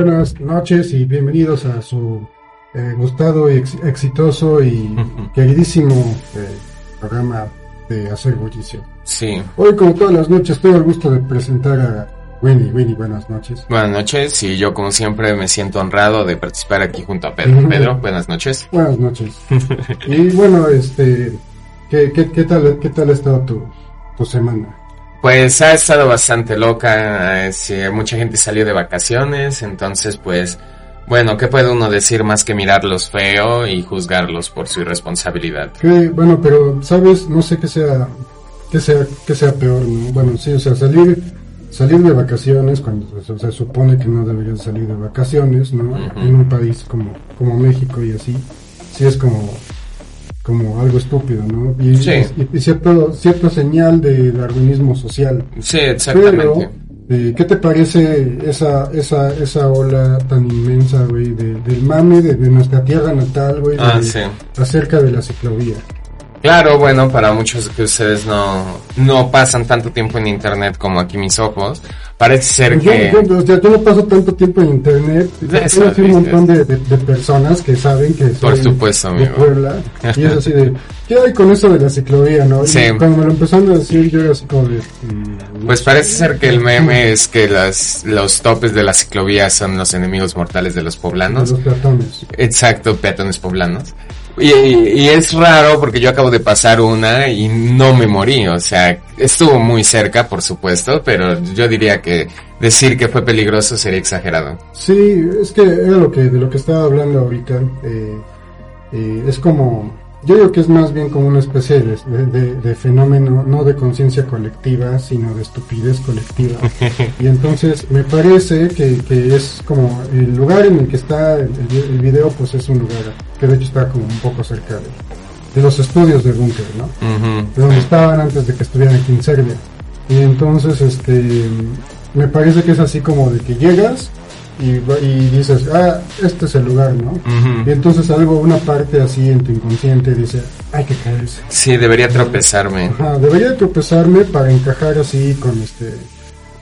Buenas noches y bienvenidos a su eh, gustado, y ex- exitoso y queridísimo eh, programa de Hacer Bullicio. Sí. Hoy, como todas las noches, tengo el gusto de presentar a Winnie. Winnie, buenas noches. Buenas noches y yo como siempre me siento honrado de participar aquí junto a Pedro. Pedro, buenas noches. Buenas noches. y bueno, este, ¿qué, qué, qué tal, qué tal ha estado tu, tu semana? Pues ha estado bastante loca, eh, sí, mucha gente salió de vacaciones, entonces pues bueno, ¿qué puede uno decir más que mirarlos feo y juzgarlos por su irresponsabilidad? Que, bueno, pero, ¿sabes? No sé qué sea, qué sea, qué sea peor, ¿no? Bueno, sí, o sea, salir, salir de vacaciones cuando o sea, se supone que no deberías salir de vacaciones, ¿no? En un país como, como México y así, sí es como, como algo estúpido, ¿no? Y, Sí. y, y cierto, cierto señal de darwinismo social. Sí, Pero, exactamente. eh, ¿qué te parece esa, esa, esa ola tan inmensa, güey, de, del mame de, de nuestra tierra natal, güey, Ah, de- sí. acerca de la ciclovía? Claro, bueno, para muchos que ustedes no, no pasan tanto tiempo en internet como aquí mis ojos, parece ser Yo, que... yo, no paso tanto tiempo en internet. Eso, Conocí un montón de, de- de personas que saben que soy Por supuesto, de. Puebla. Y es así de, ¿qué hay con eso de la ciclovía, no? Y Sí. cuando me lo empezaron a decir, yo era así como de... mm, Pues parece ser que el meme es que las, los topes de la ciclovía son los enemigos mortales de los de poblanos. los peatones. Exacto, peatones poblanos. Y, y es raro porque yo acabo de pasar una y no me morí, o sea, estuvo muy cerca, por supuesto, pero yo diría que decir que fue peligroso sería exagerado. Sí, es que era lo que, de lo que estaba hablando ahorita. eh, eh, es como, yo digo que es más bien como una especie de, de- de- de fenómeno, no de conciencia colectiva, sino de estupidez colectiva. y entonces me parece que, que es como el lugar en el que está el, video, pues es un lugar que de hecho está como un poco cerca de, de los estudios de Bunker, ¿no? De donde estaban antes de que estuvieran aquí en Serbia. Y entonces, este, me parece que es así como de que llegas y, y dices, ah, este es el lugar, ¿no? Y entonces algo, una parte así en tu inconsciente dice, hay que caerse. Sí, debería tropezarme. Ajá, debería tropezarme para encajar así con este,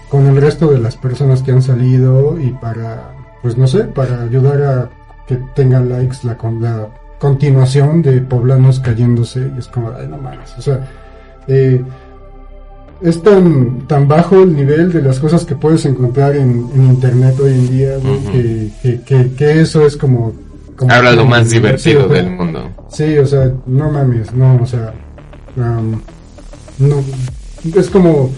con el resto de las personas que han salido y para, pues no sé, para ayudar a que tengan likes la, con la continuación de poblanos cayéndose y es como, ay, no mames, o sea, eh, es tan, tan bajo el nivel de las cosas que puedes encontrar en, en internet hoy en día, güey, que, que, que, que eso es como... como Ahora lo más divertido del mundo. Sí, o sea, no mames, no, o sea, am, no, es como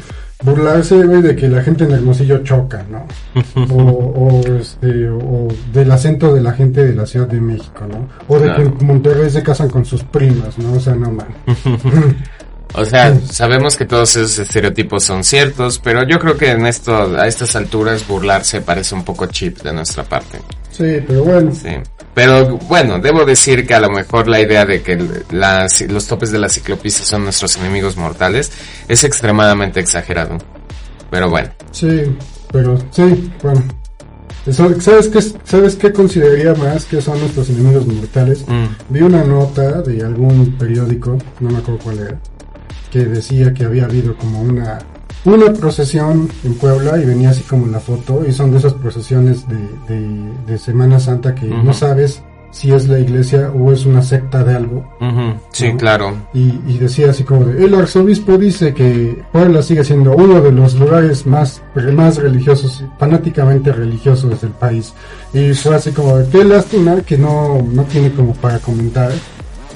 burlarse, güey, de que la gente en Hermosillo choca, ¿no? O, o, este, o del acento de la gente de la Ciudad de México, ¿no? O de Claro. que en Monterrey se casan con sus primas, ¿no? O sea, no mames. O sea, sabemos que todos esos estereotipos son ciertos, pero yo creo que en esto, a estas alturas, burlarse parece un poco cheap de nuestra parte. Sí, pero bueno, Sí. Pero bueno, debo decir que a lo mejor la idea de que las, los topes de la ciclopista son nuestros enemigos mortales es extremadamente exagerado. Pero bueno, sí, pero sí, bueno. ¿Sabes qué, ¿Sabes qué consideraría más que son nuestros enemigos mortales? mm, Vi una nota de algún periódico, no me acuerdo cuál era, que decía que había habido como una una procesión en Puebla y venía así como la foto y son de esas procesiones de, de, de Semana Santa que Ujú. no sabes si es la iglesia o es una secta de algo. ujú, sí, ¿no? claro. Y, y decía así como de, el arzobispo dice que Puebla sigue siendo uno de los lugares más, más religiosos, fanáticamente religiosos del país. Y fue así como de, qué lástima que no, no tiene como para comentar.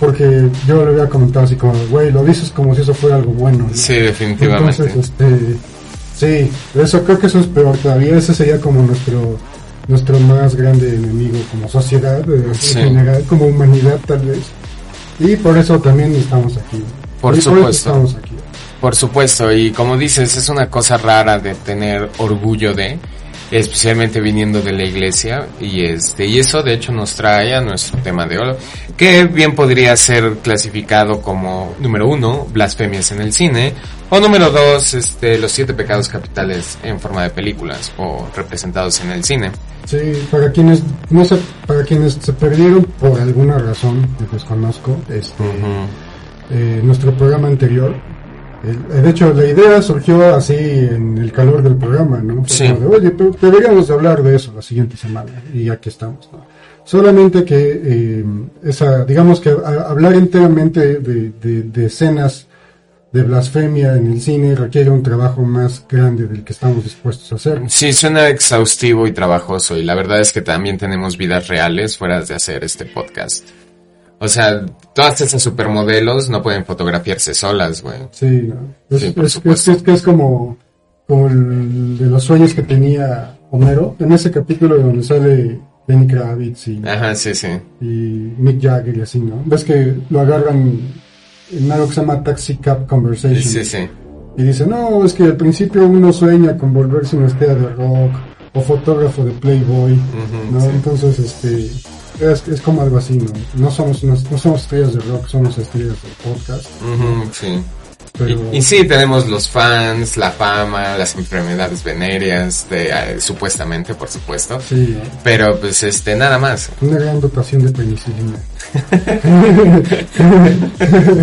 Porque yo le había comentado así como, güey, lo dices como si eso fuera algo bueno. ¿no?". Sí, definitivamente. Entonces, este, sí, eso creo que eso es peor todavía. Ese sería como nuestro, nuestro más grande enemigo como sociedad, eh, Sí. en general, como humanidad tal vez. Y por eso también estamos aquí. Por Y eso supuesto. estamos aquí. Por supuesto, y como dices, es una cosa rara de tener orgullo de. Especialmente viniendo de la iglesia y este y eso de hecho nos trae a nuestro tema de hoy que bien podría ser clasificado como número uno blasfemias en el cine o número dos este los siete pecados capitales en forma de películas o representados en el cine Sí, para quienes no se, para quienes se perdieron por alguna razón que desconozco, este, eh, nuestro programa anterior. El- de hecho, la idea surgió así en el calor del programa, ¿no? Sí. de, Oye, pero deberíamos de hablar de eso la siguiente semana y aquí estamos. ¿no? Solamente que eh, esa, digamos que a- hablar enteramente de, de- de escenas de blasfemia en el cine requiere un trabajo más grande del que estamos dispuestos a hacer. Sí, suena exhaustivo y trabajoso y la verdad es que también tenemos vidas reales fuera de hacer este podcast. O sea, todas esas supermodelos no pueden fotografiarse solas, güey. Sí, ¿no? es, Sí, por es- supuesto. es- es que es como, como el de los sueños que tenía Homero, en ese capítulo donde sale Lenny Kravitz y, Ajá, sí, sí. y Mick Jagger y así, ¿no? Ves que lo agarran en algo que se llama Taxi Cab Conversation. Sí, sí. Y dice, no, es que al principio uno sueña con volverse una estrella de rock o fotógrafo de Playboy, ¿no? sí. Entonces, este, es, es como algo así, ¿no? No somos, no, no somos estrellas de rock, somos estrellas de podcast. Sí. Pero, Y, y sí, tenemos los fans, la fama, las enfermedades venéreas, de, eh, supuestamente, por supuesto. sí. Pero pues este, nada más. Una gran dotación de penicilina.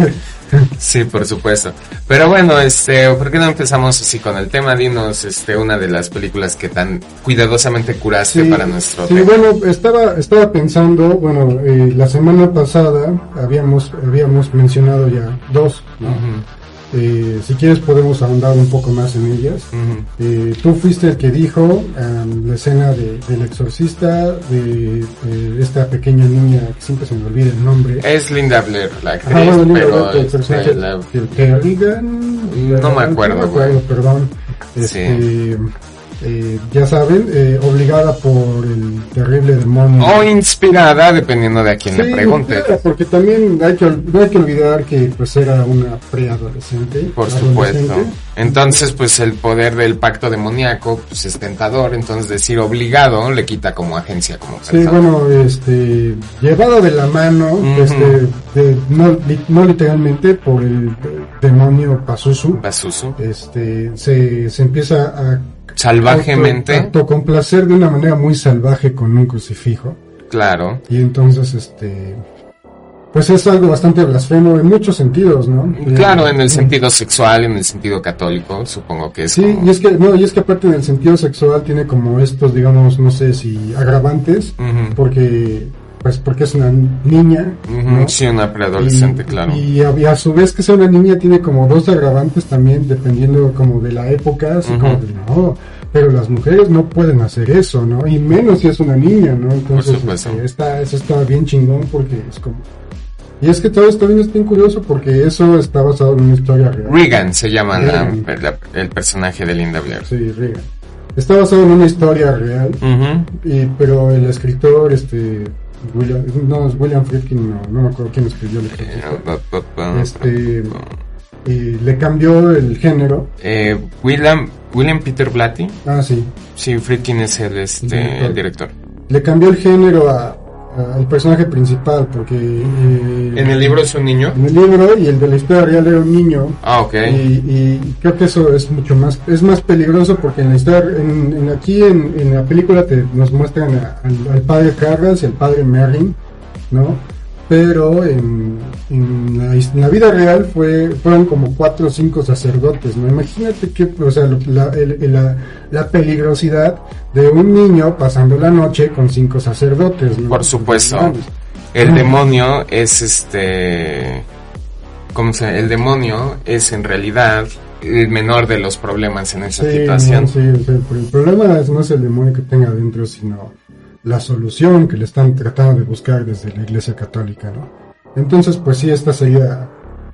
Sí, por supuesto. Pero bueno, este, ¿por qué no empezamos así con el tema? Dinos, este, una de las películas que tan cuidadosamente curaste Sí, para nuestro sí, tema. bueno, estaba, estaba pensando, bueno, eh, la semana pasada habíamos, habíamos mencionado ya dos, Eh, si quieres podemos ahondar un poco más en ellas. Eh, tú fuiste el que dijo em, la escena de, del exorcista, de, de esta pequeña niña que siempre se me olvida el nombre. Es Linda Blair, la actriz, Ajá, bueno, Linda pero Blair, el personaje la- Reagan, No me acuerdo, no me acuerdo, perdón. Este, eh, ya saben, eh, obligada por el terrible demonio. o inspirada, dependiendo de a quién le Sí, pregunte. porque también hay que, no hay que olvidar que pues era una preadolescente. Por supuesto. Entonces, pues el poder del pacto demoníaco pues, es tentador. Entonces, decir obligado le quita como agencia, como Sí, persona. bueno, este, llevado de la mano, este, de- no, li- no literalmente por el demonio Pazuzu, Basusu. este, se, se empieza a Salvajemente, auto- autocomplacer de una manera muy salvaje con un crucifijo. claro. Y entonces, este, pues es algo bastante blasfemo en muchos sentidos, ¿no? Claro, en el sentido sexual, en el sentido católico, supongo que es Sí, como- y es que, no, y es que aparte del sentido sexual tiene como estos, digamos, no sé si agravantes, porque, pues porque es una niña, ¿no? Sí, una preadolescente, claro. Y a, y a su vez que sea una niña tiene como dos agravantes también, dependiendo como de la época, así como de, no, pero las mujeres no pueden hacer eso, ¿no? Y menos si es una niña, ¿no? Entonces, este, está, eso está bien chingón porque es como... Y es que todo esto bien es bien curioso porque eso está basado en una historia real. Regan se llama la- Regan. la- el personaje de Linda Blair. Sí, Reagan. Está basado en una historia real, y, pero el escritor, este... William, no, es William Friedkin, no, no me acuerdo quién escribió el escritor. Este, y le cambió el género. Eh, William, William Peter Blatty. Ah, sí. Sí, Friedkin es el, este, Director. el director. Le cambió el género a- al personaje principal porque eh, En el libro es un niño. en el libro y el de la historia real era un niño. Ah, ok. Y, y creo que eso es mucho más es más peligroso porque en la historia en, en aquí en, en la película te nos muestran a- al, al padre Carras y al padre Merrin no pero en, en, la, his- en la vida real fue fueron como cuatro o cinco sacerdotes no imagínate que o sea lo- la, el- la, la peligrosidad de un niño pasando la noche con cinco sacerdotes ¿no? Por supuesto. El demonio es este. ¿Cómo se llama? El demonio es en realidad el menor de los problemas en esa Sí, situación. no, sí, o sea, el problema es- no es el demonio que tenga adentro, sino la solución que le están tratando de buscar desde la Iglesia Católica, ¿no? Entonces, pues sí, esta sería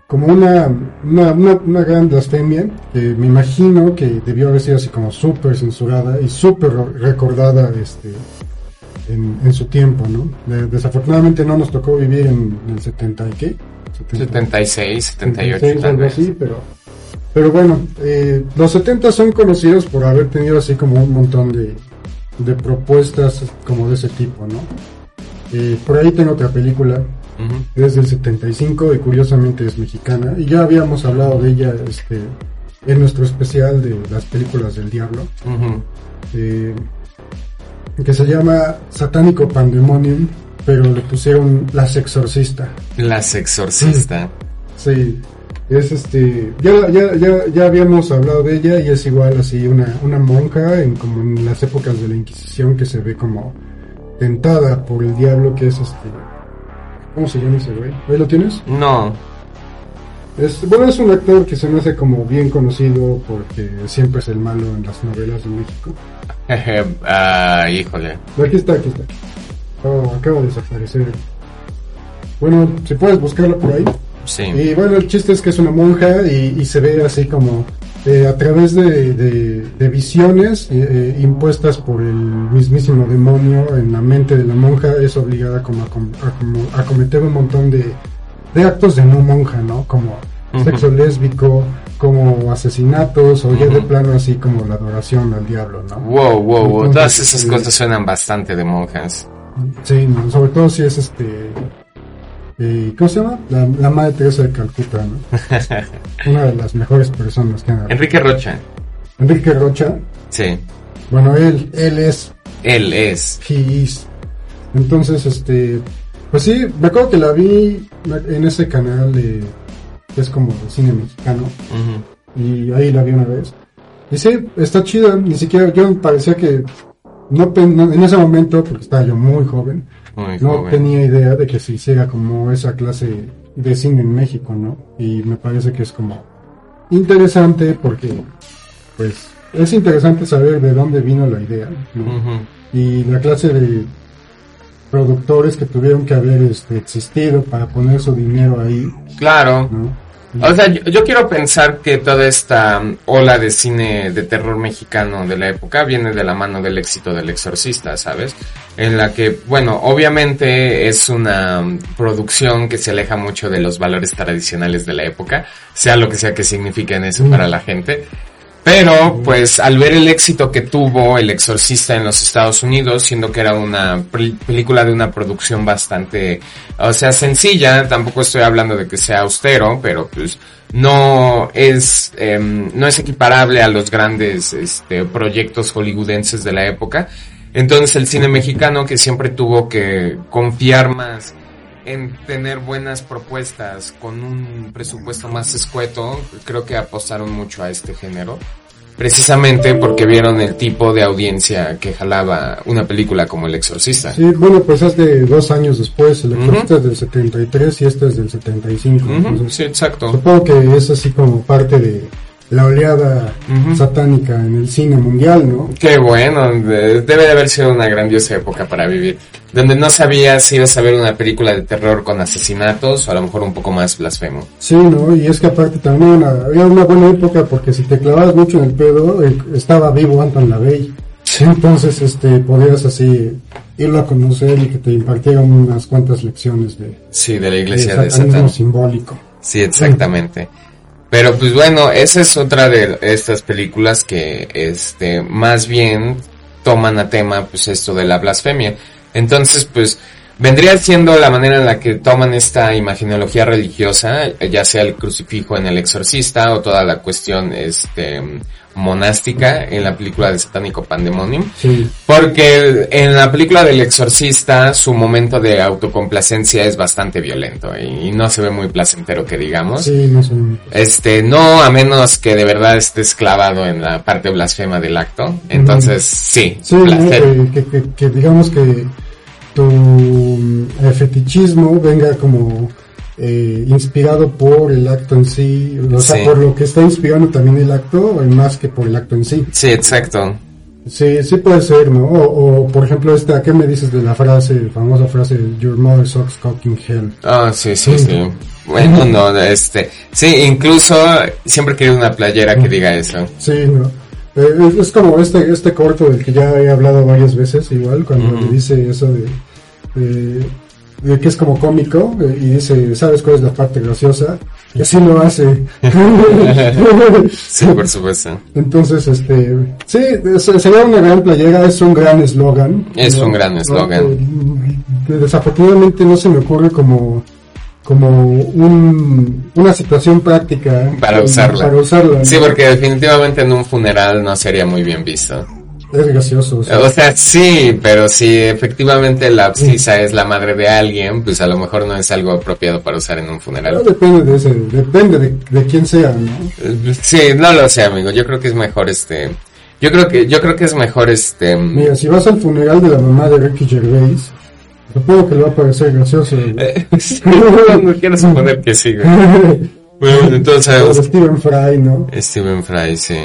como una, una, una, una gran blasfemia que me imagino que debió haber sido así como súper censurada y súper recordada este, en, en su tiempo, ¿no? De- desafortunadamente no nos tocó vivir en el 70 y qué? 76, 78 76, tal algo vez. así, pero, pero bueno, eh, los 70 son conocidos por haber tenido así como un montón de, de propuestas como de ese tipo, ¿no? Eh, por ahí tengo otra película, es del 75 y curiosamente es mexicana, y ya habíamos hablado de ella este, en nuestro especial de las películas del diablo, eh, que se llama Satánico Pandemonium, pero le pusieron Las Exorcista. Las exorcista. Sí, es este, ya, ya, ya, ya habíamos hablado de ella y es igual así una, una monja en como en las épocas de la Inquisición que se ve como tentada por el diablo que es este, ¿cómo se llama ese güey? ¿Ahí lo tienes? No. Es, bueno, es un actor que se me hace como bien conocido porque siempre es el malo en las novelas de México. ah, híjole. Aquí está, aquí está. Oh, acaba de desaparecer. Bueno, si puedes buscarlo por ahí. Sí. Y bueno, el chiste es que es una monja y, y se ve así como eh, a través de, de- de visiones eh, eh, impuestas por el mismísimo demonio en la mente de la monja, es obligada como a, com- a como a cometer un montón de, de actos de no monja, ¿no? Como Ujú. sexo lésbico, como asesinatos o ya de plano así como la adoración al diablo, ¿no? Wow, wow, wow. Todas esas cosas suenan bastante de monjas. Sí, no, sobre todo si es este... eh, ¿Cómo se llama? La, la Madre Teresa de Calcuta, ¿no? Una de las mejores personas que han Enrique Rocha. Enrique Rocha. Sí. Bueno, él, él es, Él es. he is. Entonces, este, pues sí, me acuerdo que la vi en ese canal de, que es como de cine mexicano, y ahí la vi una vez. Y sí, está chida, ni siquiera, yo parecía que, no- en ese momento, porque estaba yo muy joven, Muy no joven. tenía idea de que se hiciera como esa clase de cine en México, ¿no? Y me parece que es como interesante porque, pues, es interesante saber de dónde vino la idea, ¿no? Y la clase de productores que tuvieron que haber este, existido para poner su dinero ahí, Claro. ¿no? O sea, yo, yo quiero pensar que toda esta mm, ola de cine de terror mexicano de la época viene de la mano del éxito del exorcista, ¿sabes? En la que, bueno, obviamente es una mm, producción que se aleja mucho de los valores tradicionales de la época, sea lo que sea que signifiquen eso Mm. para la gente. Pero, pues, al ver el éxito que tuvo El Exorcista en los Estados Unidos, siendo que era una pel- película de una producción bastante, o sea, sencilla, tampoco estoy hablando de que sea austero, pero pues no es, em, no es equiparable a los grandes, este, proyectos hollywoodenses de la época. Entonces el cine mexicano que siempre tuvo que confiar más en tener buenas propuestas con un presupuesto más escueto, creo que apostaron mucho a este género. Precisamente porque vieron el tipo de audiencia que jalaba una película como El Exorcista. Sí, bueno, pues es de dos años después, el exorcista es del 73 y este es del 75, Ujú, entonces sí, exacto. supongo que es así como parte de la oleada satánica en el cine mundial, ¿no? Qué bueno, de- debe de haber sido una grandiosa época para vivir. Donde no sabías si ibas a ver una película de terror con asesinatos o a lo mejor un poco más blasfemo. Sí, ¿no? Y es que aparte también era una buena época porque si te clavabas mucho en el pedo, eh, estaba vivo Anton LaVey. Entonces, este, podías así irlo a conocer y que te impartieran unas cuantas lecciones de, Sí, de la de iglesia de satanismo Satán. simbólico. Sí, exactamente. Pero pues bueno, esa es otra de estas películas que este más bien toman a tema pues esto de la blasfemia. Entonces, pues vendría siendo la manera en la que toman esta imaginología religiosa, ya sea el crucifijo en el exorcista o toda la cuestión este monástica en la película de Satánico Pandemonium. Sí, Porque en la película del exorcista su momento de autocomplacencia es bastante violento y, y no se ve muy placentero que digamos. sí, no sé. Este, no a menos que de verdad estés clavado en la parte blasfema del acto. Entonces, sí, Sí, que, que- digamos que tu mm, fetichismo venga como eh, inspirado por el acto en sí, o sea, Sí. por lo que está inspirando también el acto, más que por el acto en sí. Sí, exacto. Sí, sí puede ser, ¿no? O, o, por ejemplo, esta, ¿qué me dices de la frase, famosa frase, Your mother sucks cock in hell? Ah, sí, sí, sí. Bueno, no, este, sí, incluso siempre quería una playera que diga eso. Sí, ¿no? Eh, es, como este, este corto del que ya he hablado varias veces, igual, cuando le dice eso de, de, eh, que es como cómico, eh, y dice, ¿sabes cuál es la parte graciosa? Y así lo hace. Sí, por supuesto. Entonces, este, sí, sería una gran playera, es un gran eslogan. Es ¿no? un gran eslogan. Eh, Desafortunadamente no se me ocurre como, como un, una situación práctica. Para usarla. Para usarla. Sí, porque definitivamente en un funeral no sería muy bien visto. Es gracioso. o sea. O sea, sí, pero si efectivamente la abscisa es la madre de alguien, pues a lo mejor no es algo apropiado para usar en un No funeral. depende de ese, depende de, de quién sea, ¿no? Sí, no lo sé, amigo. Yo creo que es mejor este. Yo creo que, yo creo que es mejor este. Mira, si vas al funeral de la mamá de Ricky Gervais, supongo que le va a parecer gracioso. güey. eh, sí, no quiero suponer que sí, güey. Bueno, de entonces. Stephen Fry, ¿no? Steven Fry, sí.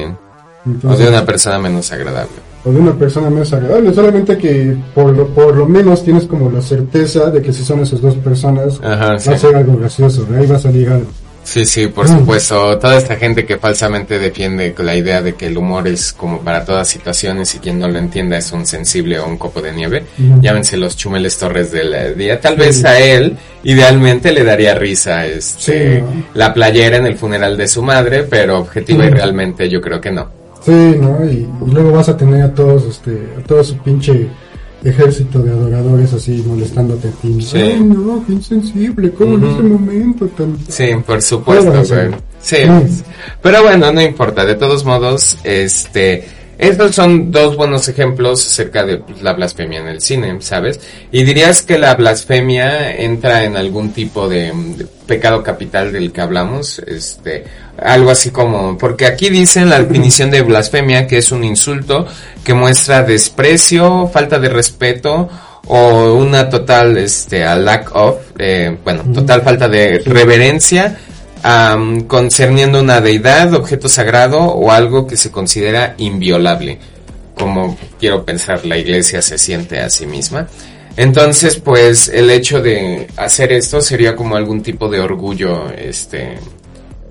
O de una persona menos agradable. O de una persona menos agradable, solamente que por lo, por lo menos tienes como la certeza de que si son esas dos personas, Ajá, va sí. a ser algo gracioso, de ahí va a salir algo. Sí, sí, por Mm. supuesto. Toda esta gente que falsamente defiende la idea de que el humor es como para todas situaciones y quien no lo entienda es un sensible o un copo de nieve. Llámense los chumeles torres del eh, día. Tal vez a él, idealmente, le daría risa este, Sí, ¿no? la playera en el funeral de su madre, pero objetiva y realmente yo creo que no. Sí, ¿no? Y, y luego vas a tener a todos, este, a todo su pinche ejército de adoradores así molestándote a ti. Sí. Ay, no, qué insensible, ¿cómo en Ujú. este momento tan... Sí, por supuesto, Bueno, sí. Sí, pero bueno, no importa. De todos modos, este, estos son dos buenos ejemplos acerca de pues, la blasfemia en el cine, ¿sabes? Y dirías que la blasfemia entra en algún tipo de, de pecado capital del que hablamos, este, algo así como, porque aquí dicen la definición de blasfemia que es un insulto que muestra desprecio, falta de respeto o una total, este, a lack of, eh, bueno, total falta de reverencia am, concerniendo una deidad, objeto sagrado o algo que se considera inviolable, como quiero pensar la iglesia se siente a sí misma. Entonces, pues el hecho de hacer esto sería como algún tipo de orgullo, este,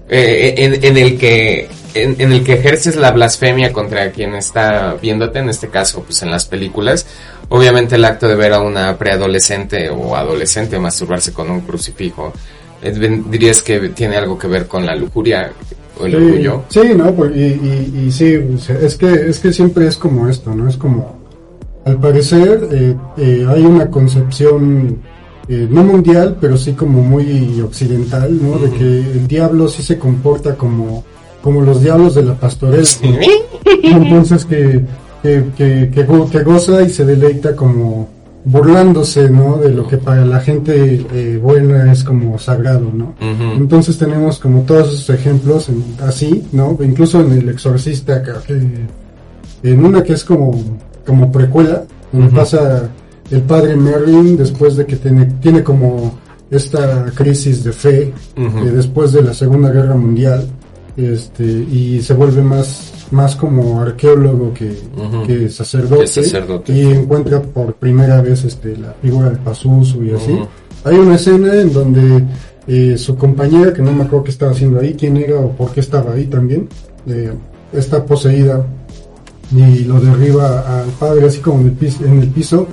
eh, en, en el que en, en el que ejerces la blasfemia contra quien está viéndote, en este caso, pues en las películas. Obviamente el acto de ver a una preadolescente o adolescente masturbarse con un crucifijo, eh, dirías que tiene algo que ver con la lujuria o el Sí, orgullo. sí, no, pues, y, y, y sí, es que, es que siempre es como esto, ¿no? Es como, al parecer, eh, eh, hay una concepción, eh, no mundial, pero sí como muy occidental, ¿no? De que el diablo sí se comporta como, como los diablos de la pastorela. ¿no? Entonces que, que, que, que, go- que goza y se deleita como burlándose, ¿no? De lo que para la gente eh, buena es como sagrado, ¿no? Entonces tenemos como todos esos ejemplos en- así, ¿no? Incluso en El Exorcista, que- en una que es como, como precuela, donde pasa el padre Merlin después de que tiene, tiene como esta crisis de fe eh, después de la Segunda Guerra Mundial este y se vuelve más más como arqueólogo que, sacerdote, y encuentra por primera vez este la figura de Pazuzu y así. Hay una escena en donde eh, su compañera, que no me acuerdo qué estaba haciendo ahí, quién era o por qué estaba ahí también, eh, está poseída y lo derriba al padre así como en el, piso, en el piso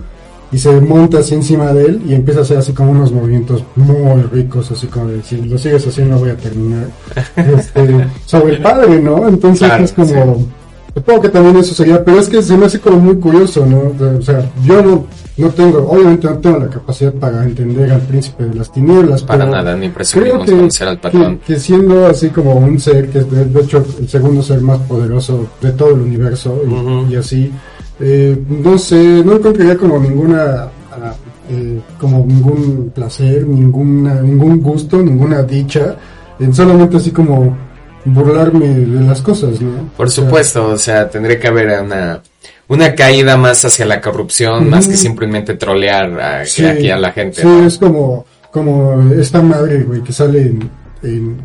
y se monta así encima de él y empieza a hacer así como unos movimientos muy ricos, así como de si lo sigues haciendo voy a terminar. Este, sobre el padre, ¿no? Entonces Claro, es como... Supongo que también eso sería, pero es que se me hace como muy curioso, ¿no? O sea, yo no, no tengo, obviamente no tengo la capacidad para entender al príncipe de las tinieblas. Para pero nada, ni Creo presumimos que, conocer al patrón. que, que siendo así como un ser que es de, de hecho el segundo ser más poderoso de todo el universo y, y así, eh, no sé, no encontraría como ninguna, ah, eh, como ningún placer, ninguna, ningún gusto, ninguna dicha, en solamente así como burlarme de las cosas, ¿no? Por O sea, supuesto, o sea, tendría que haber una, una caída más hacia la corrupción, más que simplemente trolear a, Sí, aquí a la gente. Sí, ¿no? es como, como esta madre, güey, que sale en, en,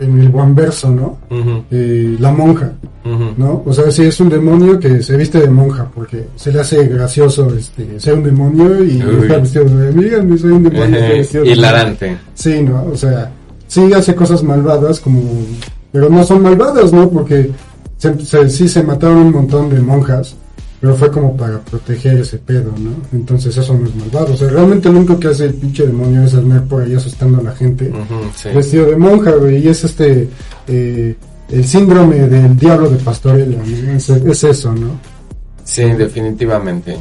en el Guanverso, ¿no? Eh, la monja. ¿no? O sea, sí es un demonio que se viste de monja, porque se le hace gracioso este, ser un demonio y Uy. está vestido de díganme, soy un demonio. estoy vestido de Hilarante. Sí, ¿no? O sea, sí hace cosas malvadas, como, pero no son malvadas, ¿no? Porque se, se- sí se mataron un montón de monjas pero fue como para proteger ese pedo, ¿no? Entonces eso no es malvado. O sea, realmente lo único que hace el pinche demonio es andar por ahí asustando a la gente. Sí. Vestido de monja, güey, y es este, eh, el síndrome del diablo de pastorela, ¿no? Es, es eso, ¿no? Sí, definitivamente.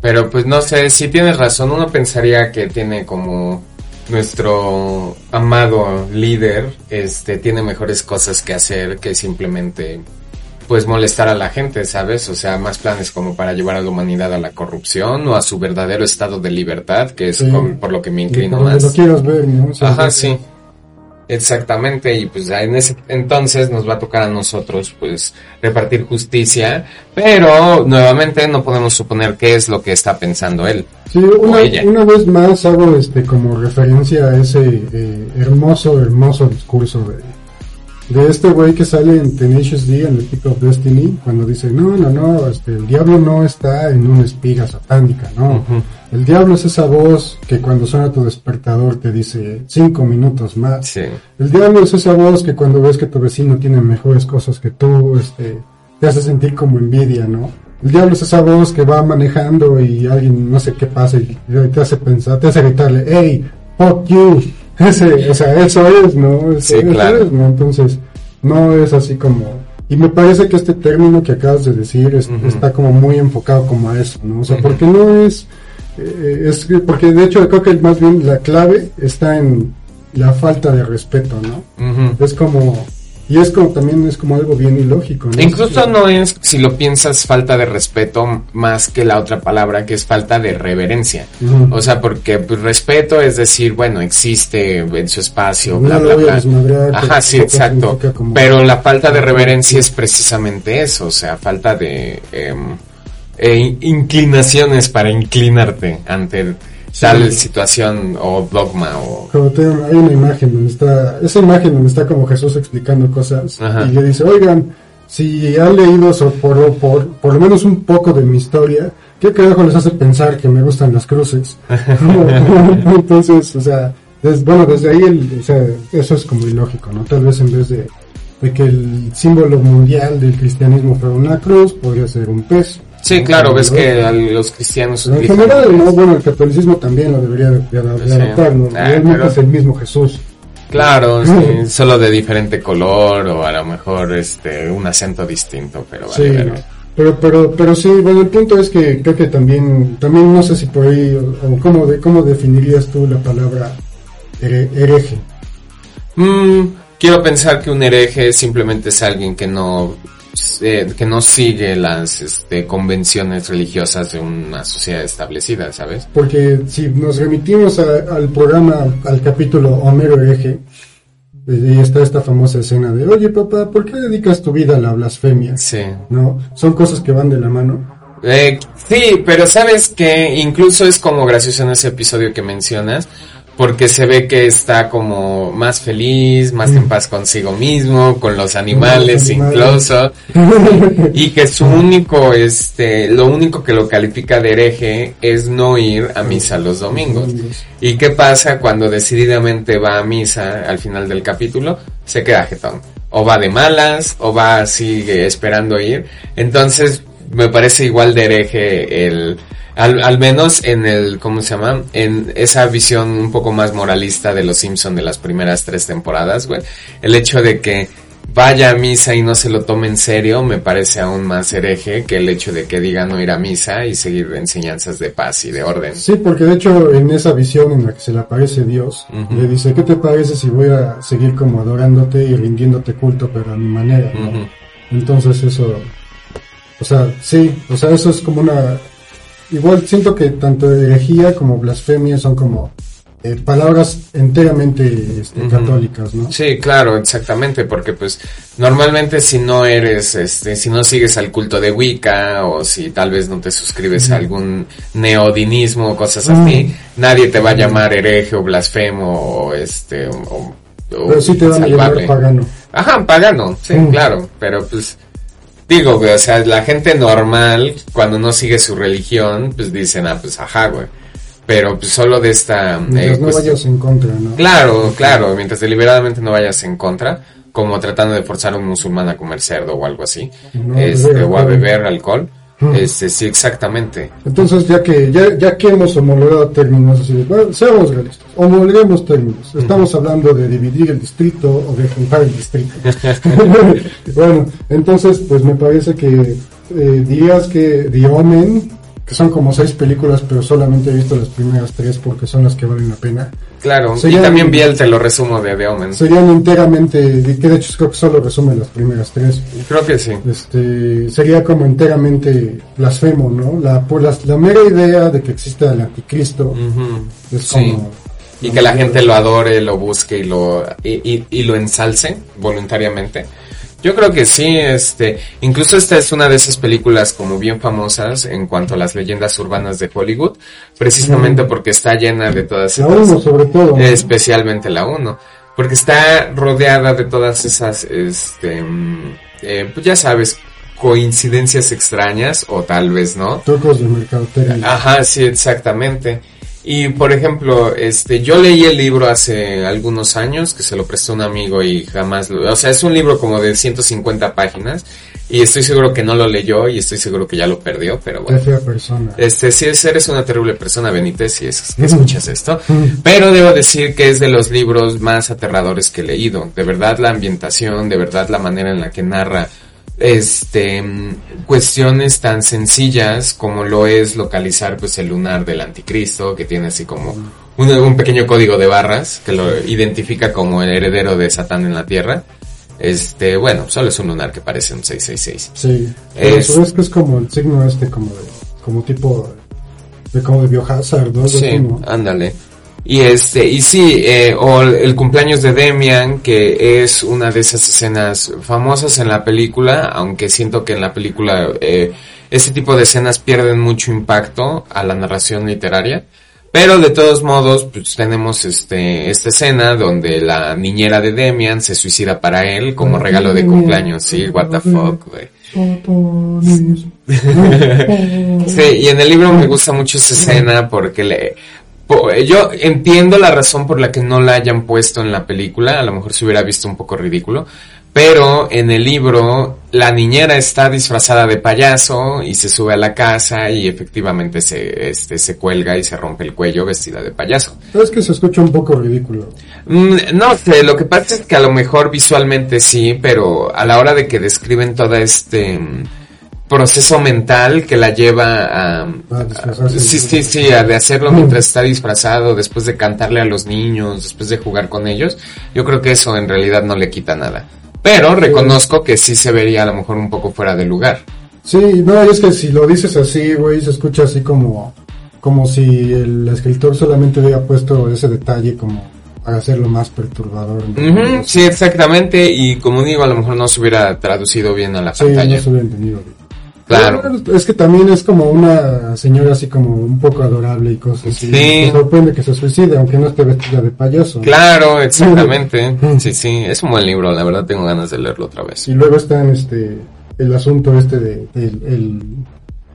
Pero pues no sé, si tienes razón, uno pensaría que tiene como nuestro amado líder, este, tiene mejores cosas que hacer que simplemente pues molestar a la gente, ¿sabes? O sea, más planes como para llevar a la humanidad a la corrupción o a su verdadero estado de libertad, que es Sí. con- por lo que me inclino más. lo quieras ver, ¿no? O sea, Ajá, sí. Exactamente, y pues en ese entonces nos va a tocar a nosotros pues repartir justicia, pero nuevamente no podemos suponer qué es lo que está pensando él. Sí, una, O ella. una vez más hago este como referencia a ese eh, hermoso, hermoso discurso de, de este güey que sale en Tenacious D en el Pick of Destiny, cuando dice, no, no, no, este, el diablo no está en una espiga satánica, no. El diablo es esa voz que cuando suena tu despertador te dice cinco minutos más. Sí, El diablo es esa voz que cuando ves que tu vecino tiene mejores cosas que tú, este, te hace sentir como envidia, ¿no? El diablo es esa voz que va manejando y alguien no sé qué pasa y te hace pensar, te hace gritarle, hey, fuck you. Ese, o sea, eso es, ¿no? Eso, Sí, eso claro. es, ¿no? Entonces, no es así como... Y me parece que este término que acabas de decir es- está como muy enfocado como a eso, ¿no? O sea, porque no es... eh, es que- porque de hecho creo que más bien la clave está en la falta de respeto, ¿no? Es como, y es como también es como algo bien ilógico, ¿no? Incluso no es, si lo piensas, falta de respeto más que la otra palabra que es falta de reverencia. O sea, porque pues, respeto es decir, bueno, existe en su espacio, No bla, bla, bla. desmadrar, Ajá, sí, exacto. como- Pero la falta de reverencia es precisamente eso, o sea, falta de em, eh, inclinaciones para inclinarte ante tal situación o dogma o... Como hay una imagen donde está, esa imagen donde está como Jesús explicando cosas Ajá. y le dice, oigan, si han leído so- por, por, por lo menos un poco de mi historia, ¿qué carajo les hace pensar que me gustan las cruces? Entonces, o sea, des- bueno, desde ahí, el, o sea, eso es como ilógico, ¿no? Tal vez en vez de, de que el símbolo mundial del cristianismo fuera una cruz, podría ser un pez. Sí, claro, ves que a los cristianos... En general, ¿no? bueno, el catolicismo también lo debería de, de- de Sí. adoptar, ¿no? Ah, Realmente pero- es el mismo Jesús. Claro, sí, solo de diferente color o a lo mejor este un acento distinto, pero vale, Sí, pero, pero, pero sí, bueno, el punto es que creo que también, también no sé si por ahí, o, o cómo, de, cómo definirías tú la palabra here- hereje. Mm, quiero pensar que un hereje simplemente es alguien que no eh, que no sigue las este, convenciones religiosas de una sociedad establecida, ¿sabes? Porque si nos remitimos a- al programa, al capítulo Homero hereje, eh, y está esta famosa escena de, oye papá, ¿por qué dedicas tu vida a la blasfemia? Sí. No, son cosas que van de la mano. Eh, sí, pero sabes que incluso es como gracioso en ese episodio que mencionas, porque se ve que está como más feliz, más en paz consigo mismo, con los animales, animales. incluso, y que su único, este, lo único que lo califica de hereje es no ir a misa los domingos. ¿Y qué pasa cuando decididamente va a misa al final del capítulo? Se queda jetón. O va de malas, o va sigue esperando ir. Entonces, me parece igual de hereje el, al, al menos en el, ¿cómo se llama? En esa visión un poco más moralista de los Simpson de las primeras tres temporadas, güey. El hecho de que vaya a misa y no se lo tome en serio me parece aún más hereje que el hecho de que diga no ir a misa y seguir enseñanzas de paz y de orden. Sí, porque de hecho en esa visión en la que se le aparece Dios, le dice, ¿qué te parece si voy a seguir como adorándote y rindiéndote culto, pero a mi manera? Entonces eso, o sea, sí, o sea, eso es como una... Igual siento que tanto herejía como blasfemia son como eh, palabras enteramente este, católicas, ¿no? Sí, claro, exactamente, porque pues normalmente si no eres, este, si no sigues al culto de Wicca o si tal vez no te suscribes a algún neodinismo o cosas así, nadie te va a llamar hereje o blasfemo o este, o, o- Pero sí te van a llamar pagano. Ajá, pagano, sí, claro, pero pues digo, güey, o sea, la gente normal cuando no sigue su religión, pues dicen, ah, pues ajá, güey. Pero pues solo de esta Mientras eh, no pues, vayas en contra, ¿no? Claro, claro, mientras deliberadamente no vayas en contra, como tratando de forzar a un musulmán a comer cerdo o algo así, No, este, beber o a beber alcohol, Mm. Este, sí, exactamente. Entonces, ya que ya, ya que hemos homologado términos, así bueno, seamos realistas, homologuemos términos. Estamos hablando de dividir el distrito o de juntar el distrito. bueno, entonces, pues me parece que eh, dirías que The Omen, que son como seis películas, pero solamente he visto las primeras tres porque son las que valen la pena, Claro, Sería- y también vi el te lo resumo de The Omen. serían enteramente, que de hecho creo que solo resumen las primeras tres. Creo que sí. este sería como enteramente blasfemo, ¿no? La, por la, la mera idea de que exista el anticristo es Sí. como... Y que la gente lo adore, lo busque y lo, y, y- y lo ensalce voluntariamente. Yo creo que sí, este, incluso esta es una de esas películas como bien famosas en cuanto a las leyendas urbanas de Hollywood, precisamente porque está llena de todas La estas- uno sobre todo. especialmente la 1, porque está rodeada de todas esas, este, mm, eh, pues ya sabes, coincidencias extrañas o tal vez no. Trucos de mercadotecnia. Ajá, sí, exactamente. Y por ejemplo, este, yo leí el libro hace algunos años, que se lo prestó un amigo y jamás lo, o sea, es un libro como de 150 páginas y estoy seguro que no lo leyó y estoy seguro que ya lo perdió, pero bueno. fea persona. Este, si es, eres una terrible persona, Benítez, si es, escuchas esto. Pero debo decir que es de los libros más aterradores que he leído. De verdad la ambientación, de verdad la manera en la que narra, este, cuestiones tan sencillas como lo es localizar, pues, el lunar del anticristo, que tiene así como un, un pequeño código de barras que lo identifica como el heredero de Satán en la tierra. Este, bueno, solo es un lunar que parece un 666. Sí. Pero Es- que es como el signo este, como de, como tipo de como de biohazard, ¿no? Sí, ¿no? Y este, y sí, eh, o el, cumpleaños de Demian, que es una de esas escenas famosas en la película, aunque siento que en la película eh, ese tipo de escenas pierden mucho impacto a la narración literaria. Pero de todos modos, pues tenemos este, esta escena donde la niñera de Demian se suicida para él como regalo de cumpleaños. Sí, what the fuck, güey. Sí, y en el libro me gusta mucho esa escena porque le... Yo entiendo la razón por la que no la hayan puesto en la película, a lo mejor se hubiera visto un poco ridículo, pero en el libro la niñera está disfrazada de payaso y se sube a la casa y efectivamente se, este, se cuelga y se rompe el cuello vestida de payaso. Es que se escucha un poco ridículo. Mm, No sé, lo que pasa es que a lo mejor visualmente sí, pero a la hora de que describen todo este proceso mental que la lleva a... Disfrazarse. Sí, sí, sí, a de hacerlo mientras está disfrazado, después de cantarle a los niños, después de jugar con ellos, yo creo que eso en realidad no le quita nada. Pero reconozco que sí se vería a lo mejor un poco fuera de lugar. Sí, no, es que si lo dices así, güey, se escucha así como, como si el escritor solamente hubiera puesto ese detalle como para hacerlo más perturbador. ¿no? Sí, exactamente, y como digo, a lo mejor no se hubiera traducido bien a la Sí, pantalla. no se hubiera entendido. Claro. Pero Es que también es como una señora así como un poco adorable y cosas así. Sí. Sorprende que se suicide, aunque no esté vestida de payaso. Claro, exactamente. Sí, sí, es un buen libro, la verdad tengo ganas de leerlo otra vez. Y luego está en este, el asunto este de, del el,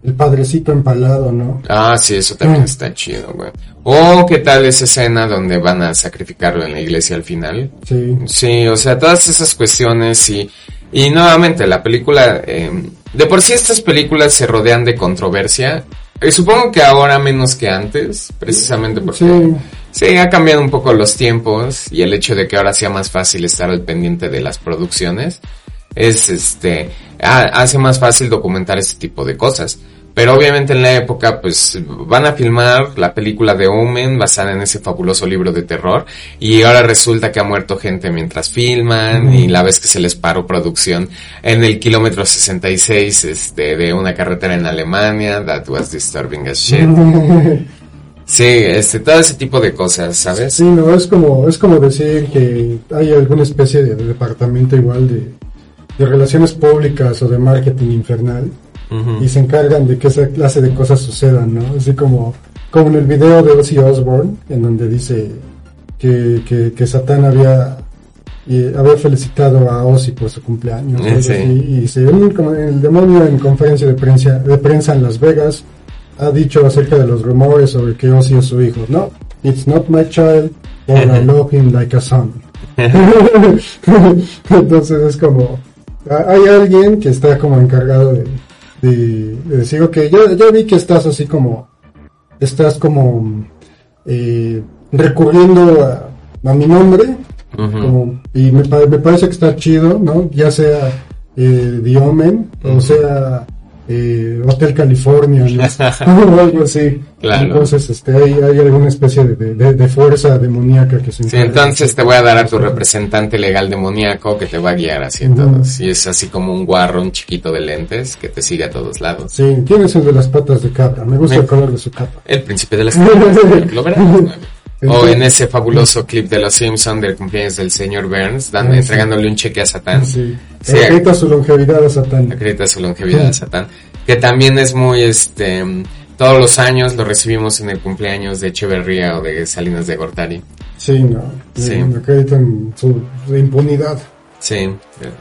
el padrecito empalado, ¿no? Ah, sí, eso también está chido, güey. O qué tal esa escena donde van a sacrificarlo en la iglesia al final. Sí. Sí, o sea, todas esas cuestiones y, y nuevamente la película, eh, de por sí estas películas se rodean de controversia. Y supongo que ahora menos que antes, precisamente porque Sí. sí, ha cambiado un poco los tiempos y el hecho de que ahora sea más fácil estar al pendiente de las producciones es este, ha- hace más fácil documentar este tipo de cosas. Pero obviamente en la época, pues, van a filmar la película de Omen basada en ese fabuloso libro de terror. Y ahora resulta que ha muerto gente mientras filman y la vez que se les paró producción en el kilómetro 66, este, de una carretera en Alemania. That was disturbing as shit. Sí, este, todo ese tipo de cosas, ¿sabes? Sí, no, es como, es como decir que hay alguna especie de, de departamento igual de, de relaciones públicas o de marketing infernal Y se encargan de que esa clase de cosas sucedan, ¿no? Así como, como en el video de Ozzy Osbourne, en donde dice que, que, que Satán había, y había felicitado a Ozzy por su cumpleaños, Eh, algo sí. y dice, "Un- como el demonio en conferencia de prensa, de prensa en Las Vegas ha dicho acerca de los rumores sobre que Ozzy es su hijo. No, it's not my child, but I love him like a son. Entonces es como, hay alguien que está como encargado de, de, de decir, ok, ya, ya vi que estás así como, estás como eh, recurriendo a, a mi nombre, como- y me, me parece que está chido, ¿no? Ya sea eh, The Omen, o sea eh, Hotel California, o algo así. Claro. Entonces, este, hay, hay alguna especie de, de- fuerza demoníaca que se Sí, entonces te voy a dar a tu representante legal demoníaco que te va a guiar así en todos. Y es así como un guarro, un chiquito de lentes que te sigue a todos lados. Sí, ¿quién es el de las patas de cabra? Me gusta Me- el color de su capa. El príncipe de las tinieblas, lo verás. O en ese fabuloso clip de los Simpsons del cumpleaños del señor Burns, dan- Ah, sí. entregándole un cheque a Satán. Sí. Sí, Acredita su longevidad a Satán. acredita su longevidad a Satán. Que también es muy, este, todos los años lo recibimos en el cumpleaños de Echeverría o de Salinas de Gortari. Sí, no. Sí. Acreditan su, su impunidad. Sí,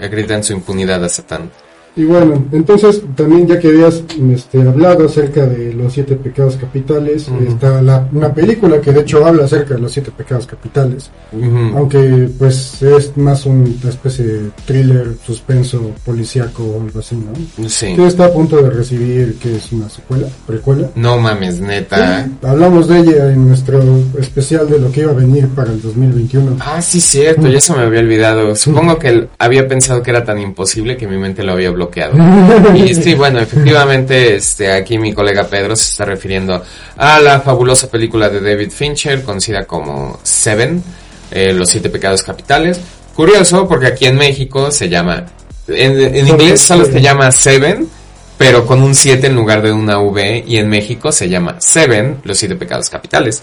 acreditan su impunidad a Satán. Y bueno, entonces también ya que habías este, hablado acerca de los siete pecados capitales, está la, una película que de hecho habla acerca de los siete pecados capitales, Ujú. aunque pues es más una especie de thriller, suspenso, policíaco o algo así, ¿no? Sí. Que está a punto de recibir, que es una secuela, precuela. No mames, neta. Hablamos de ella en nuestro especial de lo que iba a venir para el 2021. Ah, sí, cierto, ya se me había olvidado. Supongo que había pensado que era tan imposible que mi mente lo había bloqueado. Y sí, bueno, efectivamente, este, aquí mi colega Pedro se está refiriendo a la fabulosa película de David Fincher, conocida como Seven, eh, Los Siete Pecados Capitales. Curioso, porque aquí en México se llama, en, inglés solo se llama Seven, pero con un 7 en lugar de una V, y en México se llama Seven, Los Siete Pecados Capitales.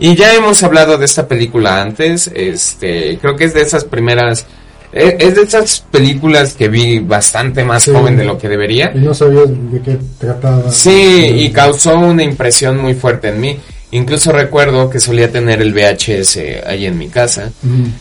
Y ya hemos hablado de esta película antes, este, creo que es de esas primeras, e- es de esas películas que vi bastante más Sí. joven de lo que debería. Y no sabías de qué trataba. Sí, y causó una impresión muy fuerte en mí. Incluso recuerdo que solía tener el VHS ahí en mi casa.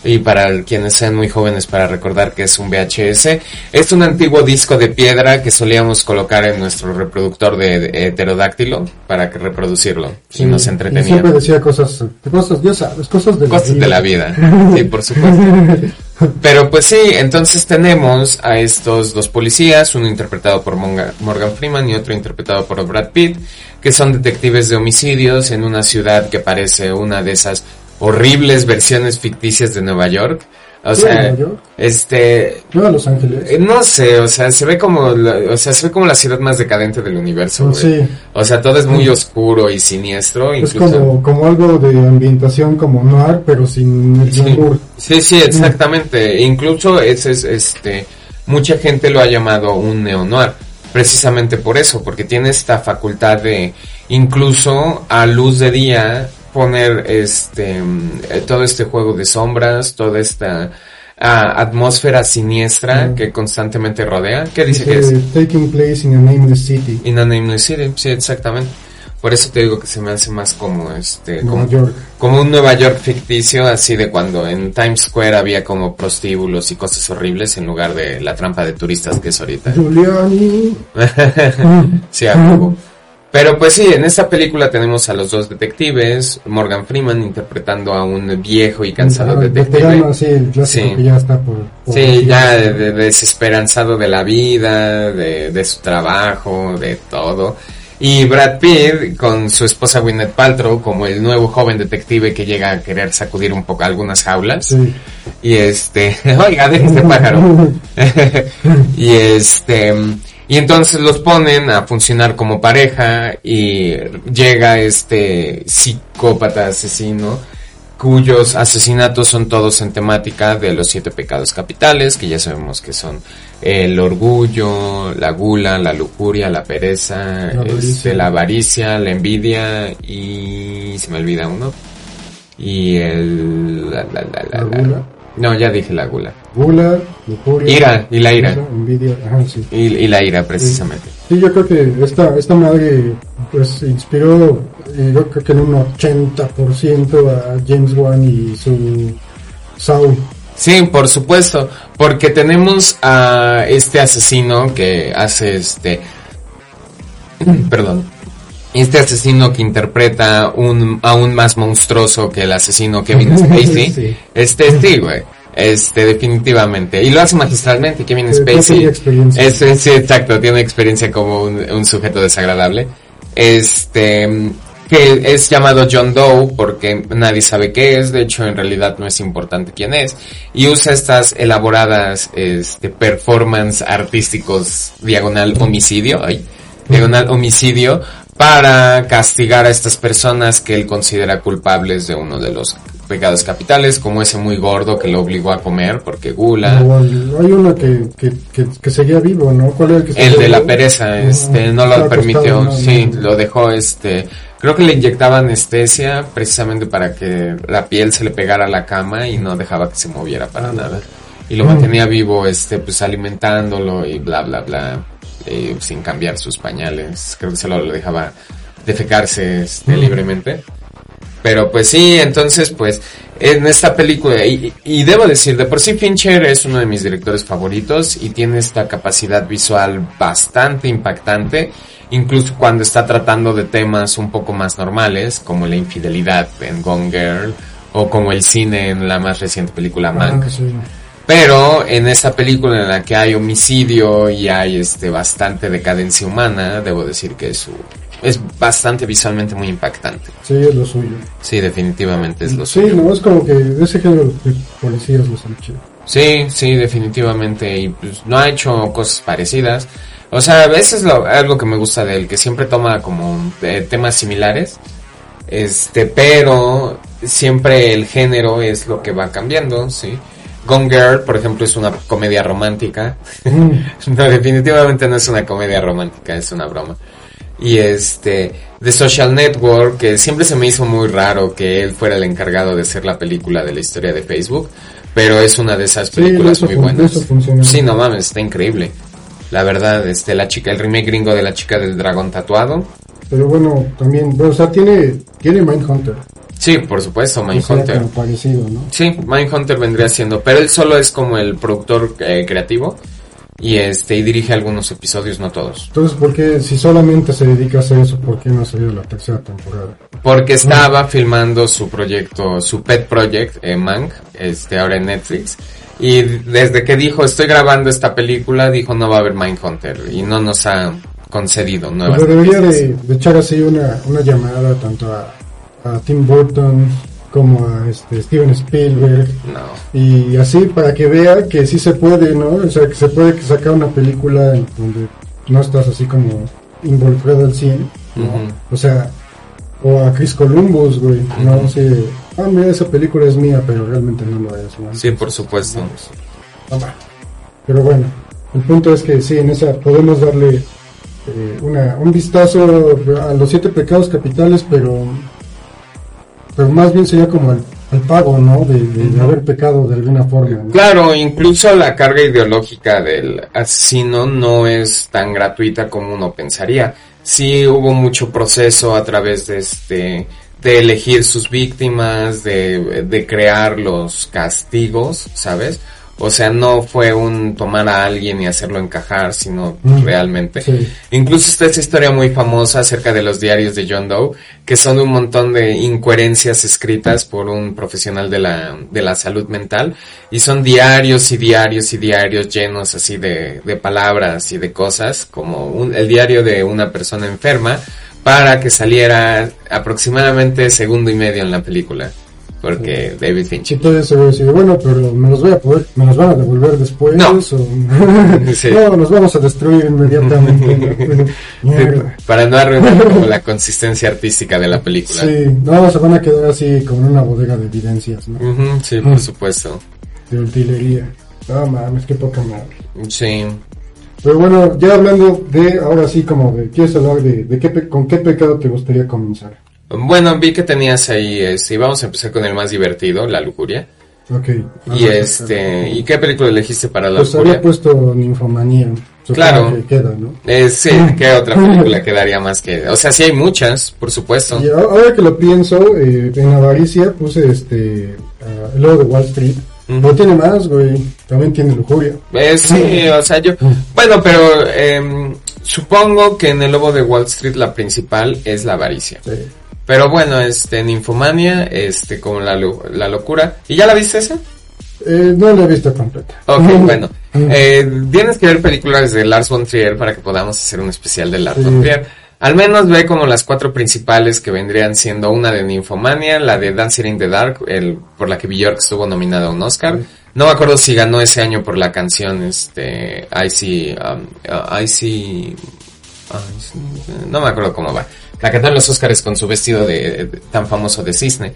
Y para quienes sean muy jóvenes para recordar que es un VHS, es un antiguo disco de piedra que solíamos colocar en nuestro reproductor de, de heterodáctilo para que reproducirlo Sí, y nos y entretenía. siempre decía cosas, cosas, ya sabes, cosas de la Cosas vida. de la vida. Sí, por supuesto. Pero pues sí, entonces tenemos a estos dos policías, uno interpretado por Morgan Freeman y otro interpretado por Brad Pitt, que son detectives de homicidios en una ciudad que parece una de esas horribles versiones ficticias de Nueva York. O sea, este, No Los Ángeles. eh, no sé, o sea, se ve como, la, o sea, se ve como la ciudad más decadente del universo. güey. Sí. O sea, todo es muy oscuro y siniestro. Es incluso- como, como algo de ambientación como noir, pero sin el Sí, sí, sí, exactamente. Incluso ese es, este, mucha gente lo ha llamado un neo-noir. Precisamente por eso, porque tiene esta facultad de, incluso a luz de día, poner este, eh, todo este juego de sombras, toda esta ah, atmósfera siniestra Mm. que constantemente rodea. ¿Qué dice que Dice, es? Taking place in a nameless city. In a Nameless City, sí, exactamente. Por eso te digo que se me hace más como este, Nueva como, York. como un Nueva York ficticio, así de cuando en Times Square había como prostíbulos y cosas horribles en lugar de la trampa de turistas que es ahorita. Giuliani. sí, a huevo. Pero pues sí, en esta película tenemos a los dos detectives, Morgan Freeman interpretando a un viejo y cansado Ah, detective. veterano, sí, el clásico Sí. que ya está por... por Sí, ya de- de- desesperanzado de la vida, de, de su trabajo, de todo. Y Brad Pitt con su esposa Gwyneth Paltrow como el nuevo joven detective que llega a querer sacudir un poco algunas jaulas. Sí. Y este, oiga, deje este pájaro. y este, y entonces los ponen a funcionar como pareja y llega este psicópata asesino cuyos asesinatos son todos en temática de los siete pecados capitales, que ya sabemos que son el orgullo, la gula, la lujuria, la pereza, La avaricia. este, la avaricia, la envidia y se me olvida uno. Y el... la- la- la- la- La la- gula. No, ya dije la gula. Gula, lujuria. Ira, y la ira. Envidia, ajá, sí. Y, y la ira, precisamente. Sí, yo creo que esta, esta madre pues inspiró, eh, yo creo que en un 80% a James Wan y su Saul. Sí, por supuesto, porque tenemos a este asesino que hace este, perdón, este asesino que interpreta un aún más monstruoso que el asesino Kevin Spacey, Sí. este sí, güey. Este, definitivamente. Y lo hace magistralmente, Kevin Spacey. Es- es- sí, exacto, tiene experiencia como un, un sujeto desagradable. Este, que es llamado John Doe porque nadie sabe qué es, de hecho en realidad no es importante quién es, y usa estas elaboradas, este, performance artísticos diagonal homicidio, ay, diagonal homicidio, para castigar a estas personas que él considera culpables de uno de los pecados capitales, como ese muy gordo que lo obligó a comer porque gula. Hay uno que, que, que, que seguía vivo, ¿no? ¿Cuál era el que El de la pereza, este, no lo permitió, sí, lo dejó, este, creo que le inyectaba anestesia precisamente para que la piel se le pegara a la cama y no dejaba que se moviera para nada. Y lo mantenía vivo, este, pues alimentándolo y bla, bla, bla, eh, sin cambiar sus pañales. Creo que solo lo dejaba defecarse, este, Mm. libremente. Pero pues sí, entonces pues en esta película, y, y debo decir, de por sí Fincher es uno de mis directores favoritos y tiene esta capacidad visual bastante impactante, incluso cuando está tratando de temas un poco más normales, como la infidelidad en Gone Girl, o como el cine en la más reciente película Mank. Ah, sí. Pero en esta película en la que hay homicidio y hay este bastante decadencia humana, debo decir que es su, es bastante visualmente muy impactante. Sí, es lo suyo. Sí, definitivamente es lo Sí, suyo. no, es como que de ese género de policías los han hecho. Sí, sí, definitivamente. Y pues no ha hecho cosas parecidas. O sea, a veces lo, algo que me gusta de él, que siempre toma como eh, temas similares. Este, pero siempre el género es lo que va cambiando, sí. Gone Girl, por ejemplo, es una comedia romántica. no, definitivamente no es una comedia romántica, es una broma. Y este, The Social Network, que siempre se me hizo muy raro que él fuera el encargado de hacer la película de la historia de Facebook, pero es una de esas películas muy buenas. Sí, no mames, está increíble. La verdad, este, la chica, el remake gringo de la chica del dragón tatuado. Pero bueno, también, o sea, tiene, tiene Mindhunter. Sí, por supuesto, Mindhunter. como parecido, ¿no? Sí, Mindhunter vendría siendo, pero él solo es como el productor eh, creativo y este y dirige algunos episodios, no todos. Entonces, ¿por qué, si solamente se dedica a hacer eso, por qué no ha salido la tercera temporada? Porque estaba filmando su proyecto, su pet project, eh, Mank, este, ahora en Netflix. Y desde que dijo, estoy grabando esta película, dijo, no va a haber Mindhunter. Y no nos ha concedido nuevas Pero debería de, de echar así una, una llamada tanto a, a Tim Burton como a este Steven Spielberg No. y así para que vea que sí se puede, ¿no? O sea, que se puede sacar una película en donde no estás así como involucrado al 100, ¿no? Ujú. O sea, o a Chris Columbus, güey, ¿no? Así, ah, mira, esa película es mía, pero realmente no lo es, ¿no? Sí, por supuesto. No. Pero bueno, el punto es que sí, en esa podemos darle eh, una, un vistazo a los siete pecados capitales, pero, pero más bien sería como el, el pago, ¿no? De, de haber pecado de alguna forma. ¿no? Claro, incluso la carga ideológica del asesino no es tan gratuita como uno pensaría. Sí hubo mucho proceso a través de este de elegir sus víctimas, de, de crear los castigos, ¿sabes? O sea, no fue un tomar a alguien y hacerlo encajar, sino Mm. realmente. Sí. Incluso está esta historia muy famosa acerca de los diarios de John Doe, que son un montón de incoherencias escritas por un profesional de la, de la salud mental, y son diarios y diarios y diarios llenos así de, de palabras y de cosas, como un- el diario de una persona enferma, para que saliera aproximadamente segundo y medio en la película, porque David Sí, Fincher. todavía se va a decir, bueno, pero me los voy a poder, me los van a devolver después, No. o Sí. no, nos vamos a destruir inmediatamente. Para no arruinar como la consistencia artística de la película. Sí, no, se van a quedar así como en una bodega de evidencias, ¿no? Ujú, sí, por supuesto. De utilería. No mames, qué poca madre. Sí. Pero bueno, ya hablando de, ahora sí, como de, ¿quieres hablar de, de qué, con qué pecado te gustaría comenzar? Bueno, vi que tenías ahí, este, vamos a empezar con el más divertido, la lujuria. Ok. Y este, ¿y qué película elegiste para la Pues lujuria? había puesto Ninfomanía. Claro. que queda, ¿no? Eh, sí, ¿qué otra película quedaría más que? O sea, sí hay muchas, por supuesto. Y ahora que lo pienso, eh, en Avaricia puse este, el logo de Wall Street. No tiene más, güey. También tiene lujuria. Eh, sí, o sea, yo, bueno, pero em, supongo que en el Lobo de Wall Street la principal es la avaricia. Sí. Pero bueno, este, Ninfomania, este, como la, la locura. ¿Y ya la viste esa? Eh, no la he visto completa. Ok, Mm. bueno. Eh, tienes que ver películas de Lars von Trier para que podamos hacer un especial de Lars Sí. von Trier. Al menos ve como las cuatro principales que vendrían siendo una de Nymphomania, la de Dancing in the Dark, el, por la que Björk estuvo nominada a un Oscar. No me acuerdo si ganó ese año por la canción, este, I see, um, uh, I see, I see- no me acuerdo cómo va. La cantó en los Oscars con su vestido de, de- tan famoso de cisne.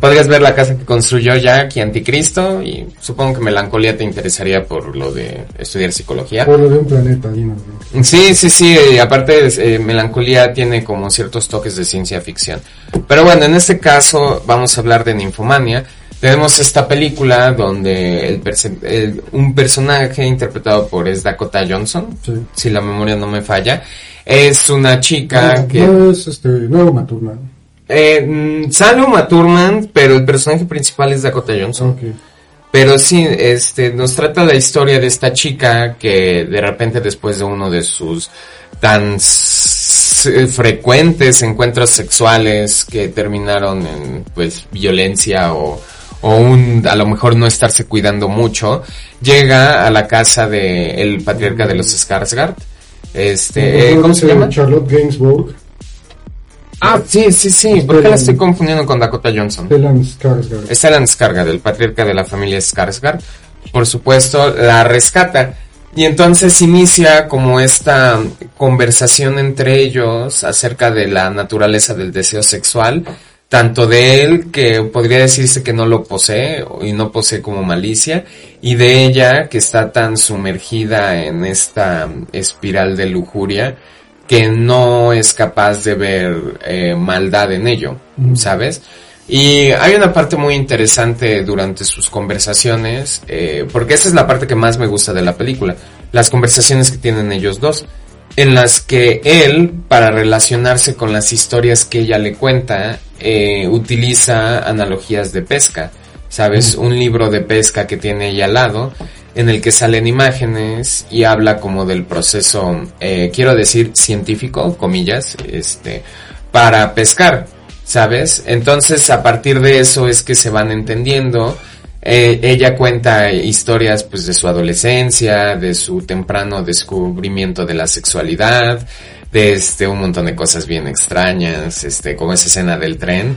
Podrías ver la casa que construyó Jack y Anticristo y supongo que Melancolía te interesaría por lo de estudiar psicología. Por lo de un planeta de... Sí, sí, sí, aparte eh, Melancolía tiene como ciertos toques de ciencia ficción. Pero bueno, en este caso vamos a hablar de Ninfomania. Tenemos esta película donde el perse- el- un personaje interpretado por es Dakota Johnson, Sí. si la memoria no me falla, es una chica No, que... no es este, nuevo Maturman. Eh, mm, sale Uma Thurman, pero el personaje principal es Dakota Johnson. Pero sí, este, nos trata la historia de esta chica que de repente después de uno de sus tan frecuentes encuentros sexuales que terminaron en, pues, violencia o, o un, a lo mejor no estarse cuidando mucho, llega a la casa de el patriarca de los Skarsgård. Este, eh, ¿cómo se llama? Charlotte Gainsbourg, Ah, sí, sí, sí, ¿por qué la estoy confundiendo con Dakota Johnson? Stellan Skarsgård. Stellan Skarsgård, el patriarca de la familia Skarsgård, por supuesto, la rescata. Y entonces inicia como esta conversación entre ellos acerca de la naturaleza del deseo sexual, tanto de él, que podría decirse que no lo posee y no posee como malicia, y de ella, que está tan sumergida en esta espiral de lujuria, que no es capaz de ver eh, maldad en ello, ¿sabes? Y hay una parte muy interesante durante sus conversaciones, eh, porque esa es la parte que más me gusta de la película, las conversaciones que tienen ellos dos, en las que él, para relacionarse con las historias que ella le cuenta, eh, utiliza analogías de pesca, ¿sabes? Un libro de pesca que tiene ella al lado, en el que salen imágenes y habla como del proceso, eh, quiero decir, científico, comillas, este, para pescar, ¿sabes? Entonces, a partir de eso es que se van entendiendo. Eh, ella cuenta historias pues de su adolescencia, de su temprano descubrimiento de la sexualidad, de este un montón de cosas bien extrañas, este como esa escena del tren.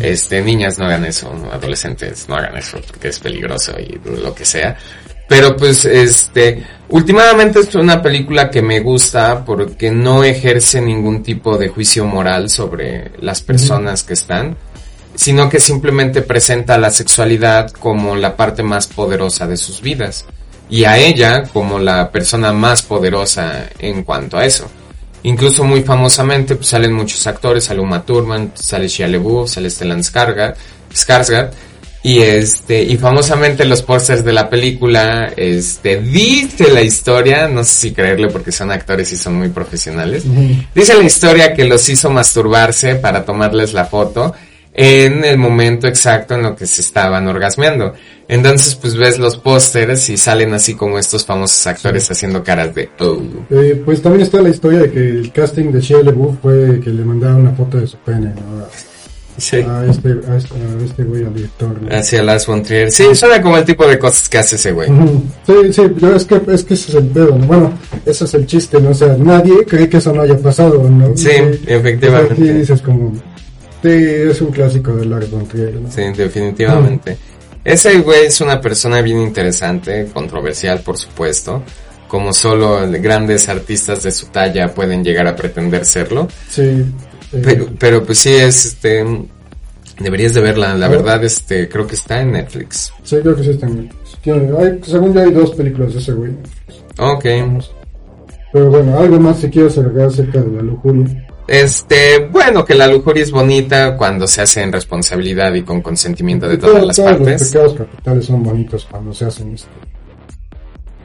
Este, niñas no hagan eso, adolescentes no hagan eso porque es peligroso y lo que sea. Pero pues este, últimamente es una película que me gusta porque no ejerce ningún tipo de juicio moral sobre las personas que están, sino que simplemente presenta la sexualidad como la parte más poderosa de sus vidas y a ella como la persona más poderosa en cuanto a eso. Incluso muy famosamente pues, salen muchos actores, sale Uma Thurman, sale Shia LaBeouf, sale Stellan Skarsgård y este y famosamente los pósters de la película este dice la historia, no sé si creerle porque son actores y son muy profesionales. Dice la historia que los hizo masturbarse para tomarles la foto en el momento exacto en lo que se estaban orgasmeando. Entonces, pues ves los pósters y salen así como estos famosos actores haciendo caras de oh. Eh, pues también está la historia de que el casting de Shia LaBeouf fue que le mandaron una foto de su pene ¿no? Sí. a, este a este a este güey al director ¿no? Hacia Lars von Trier. Sí, suena como el tipo de cosas que hace ese güey. Sí, sí, yo es que, es que ese es el pedo, ¿no? Bueno, ese es el chiste, ¿no? O sea, nadie cree que eso no haya pasado, ¿no? Sí, Y- efectivamente. aquí dices como, sí, es un clásico de Lars von Trier, ¿no? Sí, definitivamente. Ese güey es una persona bien interesante, controversial, por supuesto. Como solo grandes artistas de su talla pueden llegar a pretender serlo. Sí. eh, Pero, pero pues sí, es este. Deberías de verla, la Ah. verdad, este, creo que está en Netflix. sí, creo que sí está en Netflix. Tiene- hay- según yo hay dos películas de ese güey. Ok. Pero bueno, algo más si quieres agregar acerca de la lujuria. Este, bueno, que la lujuria es bonita cuando se hace en responsabilidad y con consentimiento de todas las todos Los partes. pecados capitales son bonitos cuando se hacen este,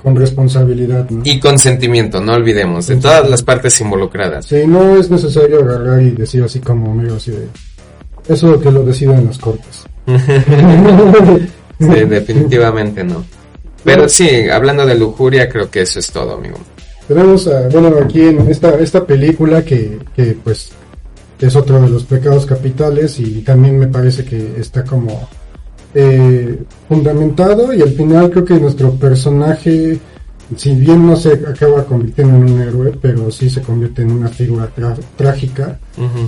con responsabilidad, ¿no? Y consentimiento, no olvidemos, de todas las partes involucradas. Sí, no es necesario agarrar y decir así como amigo, así de... Eso que lo decidan las cortes. Sí, definitivamente no. Pero sí, hablando de lujuria, creo que eso es todo, amigo. Tenemos, a- bueno, aquí en esta, esta película que, que pues es otro de los pecados capitales y también me parece que está como eh, fundamentado y al final creo que nuestro personaje, si bien no se acaba convirtiendo en un héroe, pero sí se convierte en una figura trágica,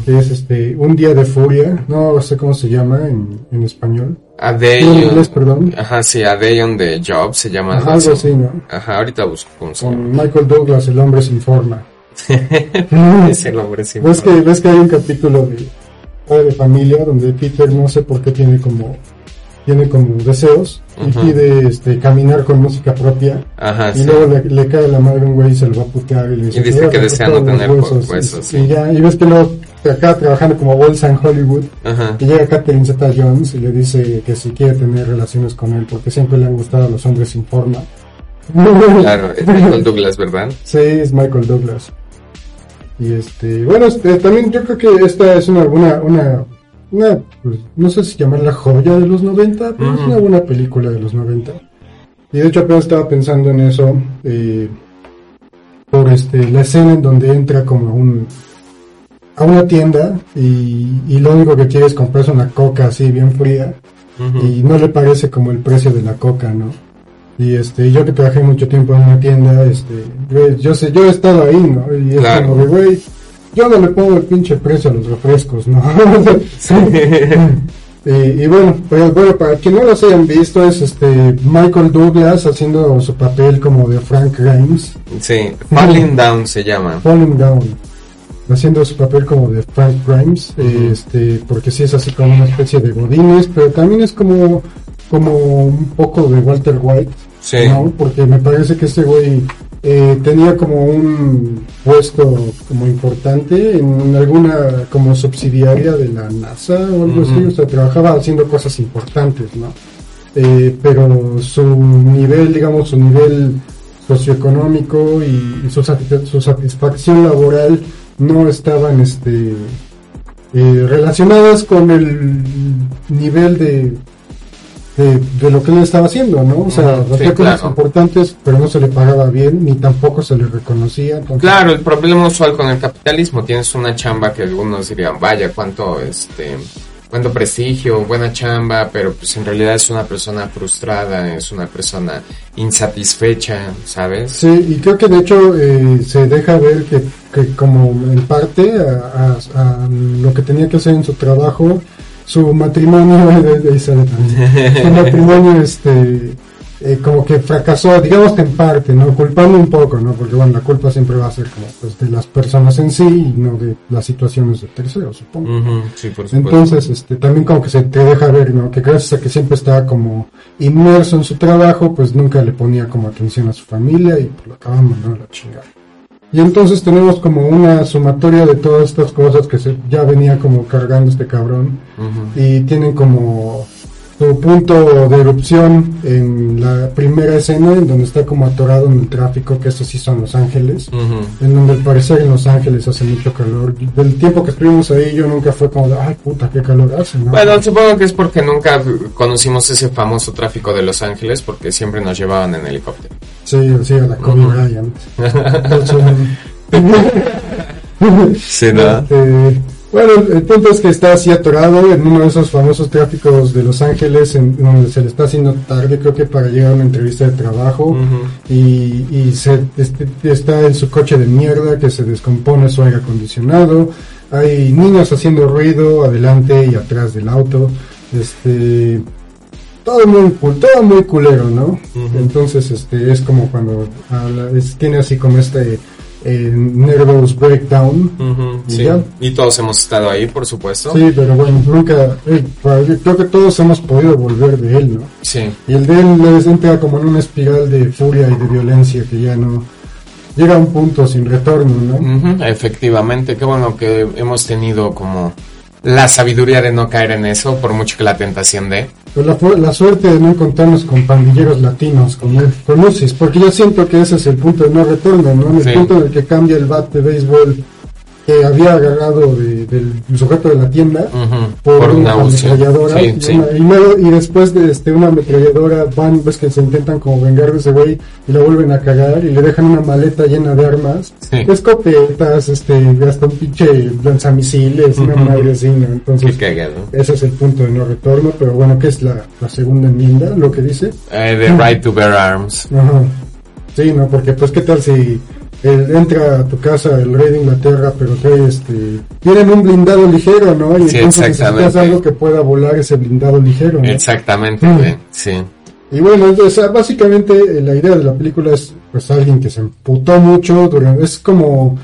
que es este Un Día de Furia, no sé cómo se llama en, en español. A En inglés, perdón. Ajá, sí, A Day on the Job se llama. Ajá, algo así, ¿no? Ajá, ahorita busco cómo se llama. Con Michael Douglas, el hombre sin forma. Es el hombre sin ¿Ves forma. que, ves que hay un capítulo de Padre de Familia donde Peter no sé por qué tiene como tiene como deseos y pide este caminar con música propia Ajá, y sí. luego le, le cae a la madre un güey y se lo va a putear y le dice, Y dice "Te voy a que romper desea no tener huesos", huesos, y, sí. y ya y ves que luego acaba trabajando como bolsa en Hollywood Ajá. y llega Catherine Zeta Jones y le dice que si quiere tener relaciones con él porque siempre le han gustado los hombres sin forma Claro, es Michael Douglas, ¿verdad? Sí, es Michael Douglas. Y este, bueno, este, también yo creo que esta es una, una, una, una, pues, no sé si llamarla joya de los 90, pero es una buena película de los 90. Y de hecho apenas estaba pensando en eso, eh, por este, la escena en donde entra como a un, a una tienda y, y lo único que quiere es comprarse una coca así bien fría y no le parece como el precio de la coca, ¿no? Y este, yo que trabajé mucho tiempo en una tienda, este, güey, yo sé, yo he estado ahí, ¿no? Y es Claro. como de, güey, yo no le pongo el pinche precio a los refrescos, ¿no? y, y bueno, pues bueno, para quien no los hayan visto, es este Michael Douglas haciendo su papel como de Frank Grimes, Sí, Falling Down se llama. Falling Down, haciendo su papel como de Frank Grimes, este, porque sí es así como una especie de Godines, pero también es como, como un poco de Walter White, Sí. ¿no? Porque me parece que este güey eh, tenía como un puesto como importante en alguna como subsidiaria de la NASA o algo así, o sea, trabajaba haciendo cosas importantes, ¿no? Eh, pero su nivel, digamos, su nivel socioeconómico y, y su, su satisfacción laboral no estaban este eh, relacionadas con el nivel de, de, de lo que él estaba haciendo, ¿no? O sea, hacía cosas claro. importantes, pero no se le pagaba bien, ni tampoco se le reconocía. entonces- Claro, el problema usual con el capitalismo, tienes una chamba que algunos dirían, vaya, cuánto, este, cuánto prestigio, buena chamba, pero pues en realidad es una persona frustrada, es una persona insatisfecha, ¿sabes? Sí, y creo que de hecho eh, se deja ver que, que como en parte a, a- a lo que tenía que hacer en su trabajo, su matrimonio, su matrimonio este eh, como que fracasó, digamos que en parte, ¿no? Culpando un poco, ¿no? Porque bueno, la culpa siempre va a ser como pues de las personas en sí y no de las situaciones de terceros, supongo. Sí, por. Entonces, este, también como que se te deja ver, ¿no? Que gracias a que siempre estaba como inmerso en su trabajo, pues nunca le ponía como atención a su familia y pues, lo acaban mandando a la chingada. Y entonces tenemos como una sumatoria de todas estas cosas que se, ya venía como cargando este cabrón. Y tienen como su punto de erupción en la primera escena en donde está como atorado en el tráfico, que estos sí son Los Ángeles en donde al parecer en Los Ángeles hace mucho calor. Del tiempo que estuvimos ahí yo nunca fue como de, ay puta, qué calor hace, ¿no? Bueno, supongo que es porque nunca conocimos ese famoso tráfico de Los Ángeles, porque siempre nos llevaban en helicóptero. Sí, sí, a la Kobe Bryant. Sí, Este, bueno, el punto es que está así atorado en uno de esos famosos tráficos de Los Ángeles, en, donde se le está haciendo tarde, creo que para llegar a una entrevista de trabajo. Y, y se, este, está en su coche de mierda que se descompone su aire acondicionado. Hay niños haciendo ruido adelante y atrás del auto. Este, todo muy todo muy culero, ¿no? Entonces, este, es como cuando habla- es- tiene así como este eh, nervous breakdown. Y sí. ya. Y todos hemos estado ahí, por supuesto. Sí, pero bueno, nunca, eh, creo que todos hemos podido volver de él, ¿no? Sí. Y el de él entra como en una espiral de furia y de violencia que ya no llega a un punto sin retorno, ¿no? Ujú, Efectivamente, qué bueno que hemos tenido como la sabiduría de no caer en eso, por mucho que la tentación de. Pues la, la suerte de no encontrarnos con pandilleros latinos, con, con UCIs, porque yo siento que ese es el punto de no retorno, ¿no? En el Sí. punto en el que cambia el bat de béisbol que había agarrado de- del sujeto de la tienda por, por una una ametralladora Sí, y, sí. una- y luego y después de este una ametralladora van ves que se intentan como vengar de ese güey y la vuelven a cagar y le dejan una maleta llena de armas Sí. escopetas este hasta un pinche lanzamisiles una Ujú. madre así ¿no? Entonces ese es el punto de no retorno pero bueno que es la, la segunda enmienda lo que dice Eh, the right to bear arms. Sí, no, porque pues qué tal si él entra a tu casa el rey de Inglaterra, pero trae este... Tienen un blindado ligero, ¿no? Y Sí, entonces necesitas algo que pueda volar ese blindado ligero, ¿no? Exactamente, Mm. Sí. Y bueno, sea, básicamente eh, la idea de la película es pues alguien que se emputó mucho durante... Es como...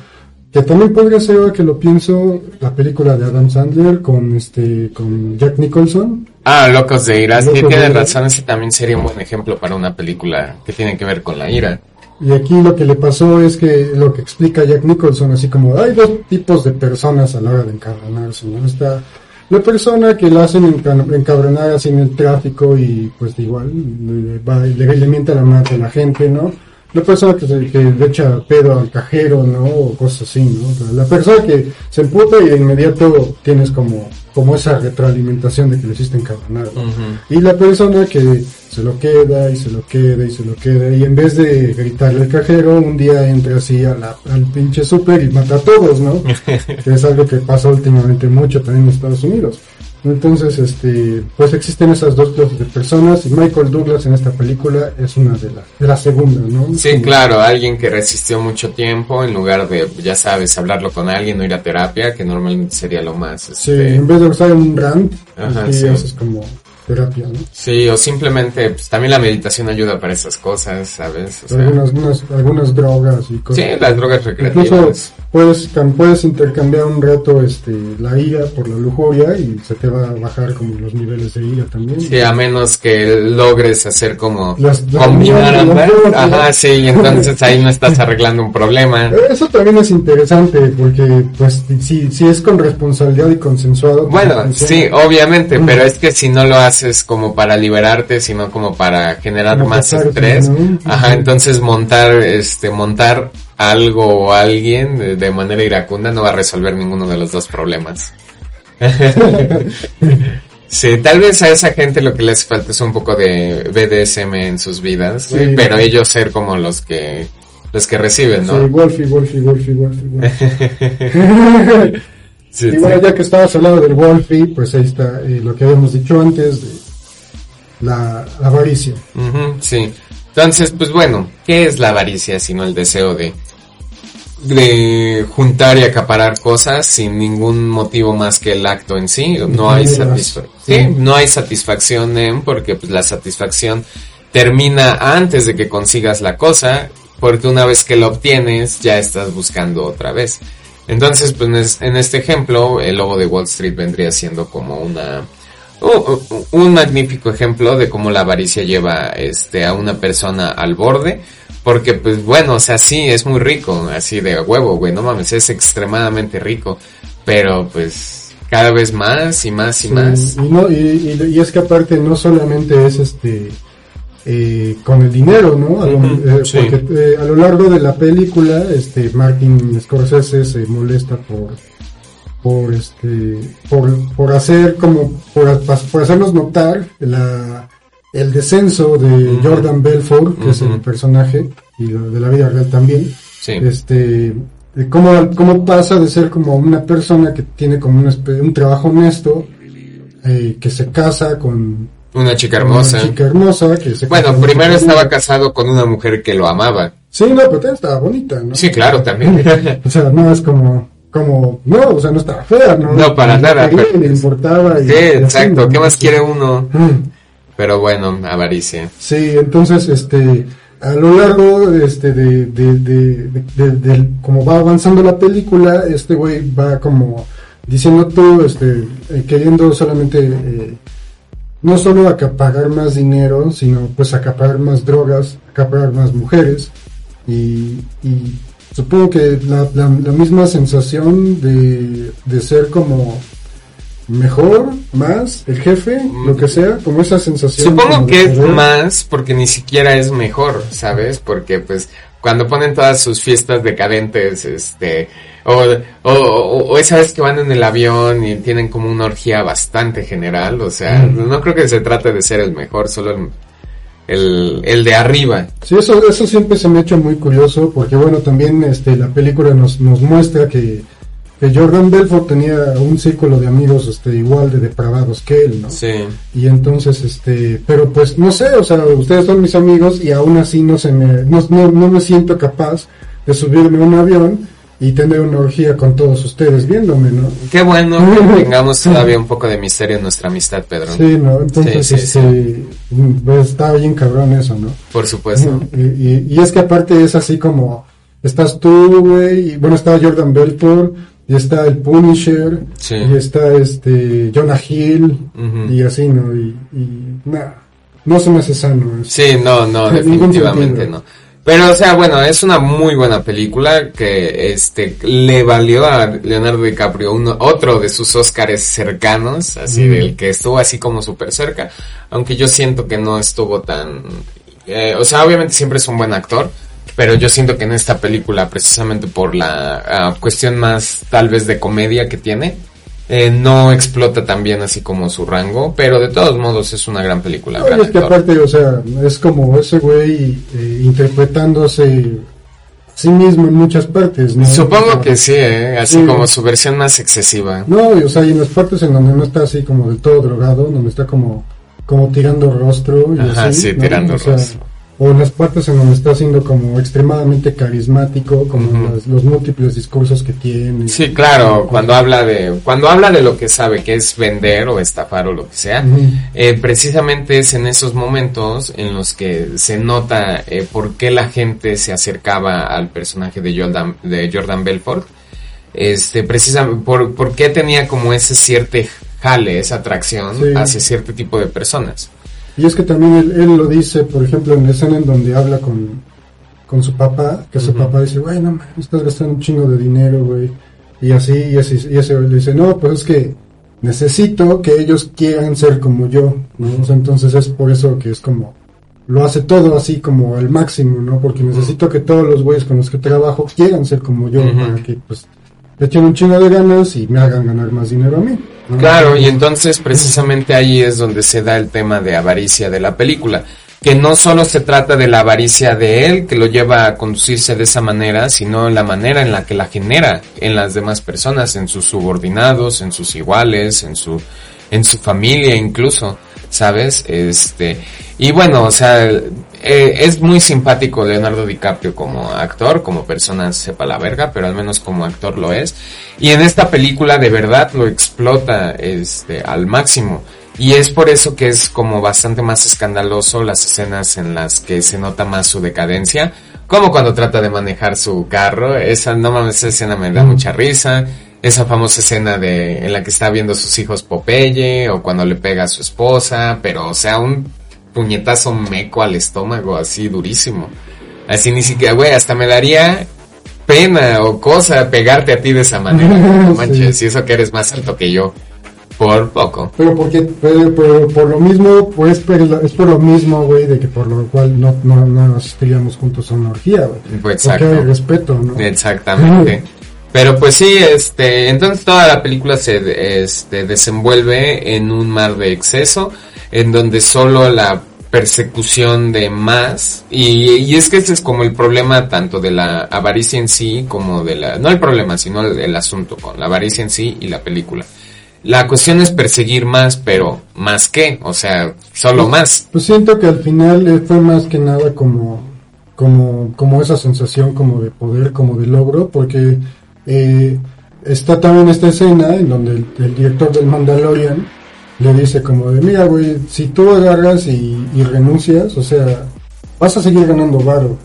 Que también podría ser, ahora que lo pienso, la película de Adam Sandler con este con Jack Nicholson. Ah, Locos de Ira. Sí, Ira. razón. Ese también sería un buen ejemplo para una película que tiene que ver con la ira. Y aquí lo que le pasó es que lo que explica Jack Nicholson, así como hay dos tipos de personas a la hora de encabronarse, ¿no? Está la persona que la hacen enca- encabronar así en el tráfico y pues igual le, va le, le mienta la madre a la gente, ¿no? La persona que, se- que le echa pedo al cajero, ¿no? O cosas así, ¿no? La persona que se emputa y de inmediato tienes como, como esa retroalimentación de que le hiciste encabronar, ¿no? Y la persona que se lo queda y se lo queda y se lo queda y en vez de gritarle al cajero, un día entra así a la- al pinche súper y mata a todos, ¿no? que es algo que pasa últimamente mucho también en Estados Unidos. Entonces, este, pues existen esas dos clases de personas y Michael Douglas en esta película es una de las, de la segunda, ¿no? Sí, Como- claro, alguien que resistió mucho tiempo en lugar de, ya sabes, hablarlo con alguien o ir a terapia, que normalmente sería lo más. Sí, Este, en vez de usar un rant, Ajá, sí. haces como terapia, ¿no? sí, o simplemente, pues también la meditación ayuda para esas cosas, ¿sabes? O sea, algunas, unas- algunas drogas y cosas. sí, las drogas Incluso recreativas. Puedes, puedes intercambiar un rato este, la ira por la lujuria y se te va a bajar como los niveles de ira también. Sí, a menos que logres hacer como Las- las- combinar ambas. Ajá, sí, y entonces ahí no estás arreglando un problema. Eso también es interesante porque pues si, si es con responsabilidad y consensuado. pues, Bueno, sí, obviamente, Mm. pero es que si no lo haces como para liberarte, sino como para generar más estrés, ¿no? ajá, entonces montar, este, montar algo o alguien de, manera iracunda no va a resolver ninguno de los dos problemas. Sí, tal vez a esa gente lo que les falta es un poco de BDSM en sus vidas, Sí. pero ellos ser como los que los que reciben, Sí, ¿no? Wolfie, Wolfie, Wolfie, Wolfie. Wolfie. Sí, y bueno, sí. ya que estabas hablando del Wolfie, pues ahí está eh, lo que habíamos dicho antes de la avaricia. Sí. Entonces, pues bueno, ¿qué es la avaricia sino el deseo de de juntar y acaparar cosas sin ningún motivo más que el acto en sí? No hay satisfacción. Sí, no hay satisfacción en porque pues la satisfacción termina antes de que consigas la cosa, porque una vez que lo obtienes ya estás buscando otra vez. Entonces, pues en es- en este ejemplo, el lobo de Wall Street vendría siendo como una un magnífico ejemplo de cómo la avaricia lleva este a una persona al borde, porque pues bueno, o sea, sí es muy rico, así de huevo, güey, no mames, es extremadamente rico, pero pues cada vez más y más y Sí, más. Y, no, y, y- y es que aparte no solamente es este eh, con el dinero, ¿no? A lo, eh, sí. Porque eh, a lo largo de la película, este Martin Scorsese se molesta por por este por, por hacer como por, por hacernos notar la el descenso de. Jordan Belfort, que es el personaje y de la vida real también Sí. este de cómo, cómo pasa de ser como una persona que tiene como un, un trabajo honesto eh, que se casa con Una chica hermosa. una chica hermosa que se Bueno, primero estaba casado con una mujer que lo amaba. sí no pero también estaba bonita no Sí, claro, también. o sea no es como como no o sea no estaba fea no No, para Le nada, pero- le importaba y, Sí, y así, exacto. ¿no? ¿Qué más quiere uno? Mm. Pero bueno, avaricia. Sí, entonces, este, a lo largo, este, de, de, de, como va avanzando la película, este güey va como diciendo tú, este, eh, queriendo solamente, eh, no solo acaparar más dinero, sino pues acaparar más drogas, acaparar más mujeres, y, y supongo que la, la, la misma sensación de, de ser como mejor, más, el jefe, lo que sea, como esa sensación. Supongo que es más porque ni siquiera es mejor, ¿sabes? Porque pues cuando ponen todas sus fiestas decadentes, este, O, o, o- o esa vez que van en el avión y tienen como una orgía bastante general, o sea, no creo que se trate de ser el mejor, solo el, el, el de arriba. Sí, eso, eso siempre se me ha hecho muy curioso porque bueno, también este, la película nos, nos muestra que Jordan Belfort tenía un círculo de amigos este, igual de depravados que él, ¿no? Sí. Y entonces, este, pero pues no sé, o sea, ustedes son mis amigos y aún así no se me, no, no, no me siento capaz de subirme a un avión y tener una orgía con todos ustedes viéndome, ¿no? Qué bueno que tengamos todavía un poco de misterio en nuestra amistad, Pedro. Sí, ¿no? Entonces, Sí, sí, este, pues, está bien cabrón eso, ¿no? Por supuesto. Y, y- y es que aparte es así como, estás tú, güey, y bueno, está Jordan Belfort, y está el Punisher, Sí. y está este Jonah Hill, y así, ¿no? Y, y nah, no se me hace sano. eso. Sí, no, no, En definitivamente no. Pero, o sea, bueno, es una muy buena película que, este, le valió a Leonardo DiCaprio uno, otro de sus Óscares cercanos, así Mm. del que estuvo así como súper cerca, aunque yo siento que no estuvo tan, eh, o sea, obviamente siempre es un buen actor, pero yo siento que en esta película, precisamente por la ah, cuestión más tal vez de comedia que tiene, eh, no explota tan bien así como su rango, pero de todos modos es una gran película. No, gran es que actor. aparte, o sea, es como ese güey eh, interpretándose a sí mismo en muchas partes, ¿no? Supongo que sí, ¿eh? así Sí. como su versión más excesiva. No, y, o sea, y en las partes en donde no está así como del todo drogado, donde está como, como tirando rostro y Ajá, así. sí, tirando O sea, rostro. O las partes en donde está siendo como extremadamente carismático, como las- los múltiples discursos que tiene. Sí, claro, cuando habla de cuando habla de lo que sabe, que es vender o estafar o lo que sea, eh, precisamente es en esos momentos en los que se nota eh, por qué la gente se acercaba al personaje de Jordan, de Jordan Belfort. Este, precisamente, por, por qué tenía como ese cierto jale, esa atracción Sí. hacia cierto tipo de personas. Y es que también él, él lo dice, por ejemplo, en la escena en donde habla con, con su papá, que su papá dice, güey, no mames, estás gastando un chingo de dinero, güey. Y así, y así, y ese le dice, no, pues es que necesito que ellos quieran ser como yo, ¿no? O sea, entonces es por eso que es como, lo hace todo así como al máximo, ¿no? Porque necesito que todos los güeyes con los que trabajo quieran ser como yo, para que, pues, le echen un chingo de ganas y me hagan ganar más dinero a mí. Claro, y entonces precisamente ahí es donde se da el tema de avaricia de la película, que no solo se trata de la avaricia de él, que lo lleva a conducirse de esa manera, sino la manera en la que la genera en las demás personas, en sus subordinados, en sus iguales, en su, en su familia incluso, ¿sabes? Este, y bueno, o sea, eh, es muy simpático Leonardo DiCaprio como actor, como persona sepa la verga, pero al menos como actor lo es. Y en esta película de verdad lo explota este al máximo. Y es por eso que es como bastante más escandaloso las escenas en las que se nota más su decadencia. Como cuando trata de manejar su carro. Esa, no mames, esa escena me da mucha risa. Esa famosa escena de, en la que está viendo a sus hijos Popeye, o cuando le pega a su esposa, pero o sea, un puñetazo meco al estómago, así durísimo. Así ni siquiera, güey, hasta me daría pena o cosa pegarte a ti de esa manera. No Sí. manches, y eso que eres más alto que yo. Por poco. Pero porque, pero, pero por lo mismo, pues pero es por lo mismo, güey, de que por lo cual no, no, no asistiríamos juntos a una orgía, güey. Pues Porque hay respeto, ¿no? Exactamente. Pero pues sí, este, entonces toda la película se este, desenvuelve en un mar de exceso, en donde solo la persecución de más, y, y es que ese es como el problema tanto de la avaricia en sí como de la, no el problema, sino el, el asunto con la avaricia en sí y la película. La cuestión es perseguir más, pero ¿más qué? O sea, solo más. Pues siento que al final eh, fue más que nada como, como, como esa sensación como de poder, como de logro, porque eh, está también esta escena en donde el, el director del Mandalorian le dice como de, mira, güey, si tú agarras y, y renuncias, o sea, vas a seguir ganando varo,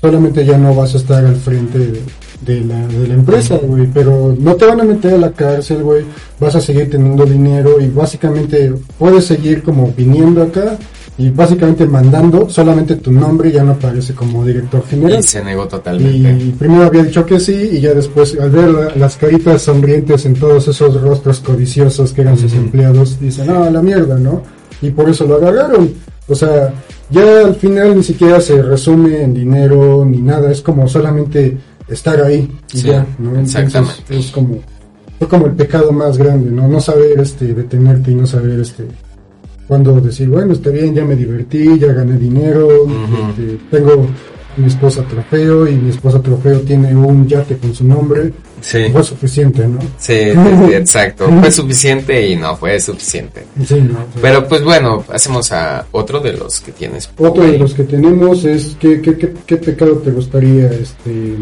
solamente ya no vas a estar al frente de, de la, de la empresa, güey, pero no te van a meter a la cárcel, güey, vas a seguir teniendo dinero y básicamente puedes seguir como viniendo acá y básicamente mandando, solamente tu nombre ya no aparece como director general. Y se negó totalmente. Y primero había dicho que sí, y ya después, al ver la- las caritas sonrientes en todos esos rostros codiciosos que eran sus Ujú. empleados, dicen, no, a la mierda, ¿no? Y por eso lo agarraron. O sea, ya al final ni siquiera se resume en dinero ni nada, es como solamente estar ahí y Sí, ya, ¿no? Entonces, exactamente. es como, fue como el pecado más grande, ¿no? No saber, este, detenerte y no saber, este, cuando decir, bueno, está bien, ya me divertí, ya gané dinero, este, tengo mi esposa trofeo y mi esposa trofeo tiene un yate con su nombre, Sí, fue suficiente, ¿no? sí, exacto. Fue suficiente y no fue suficiente. Sí, ¿no? Pero pues bueno, pasemos a otro de los que tienes. Otro de los que tenemos es ¿qué, qué, qué, qué pecado te gustaría este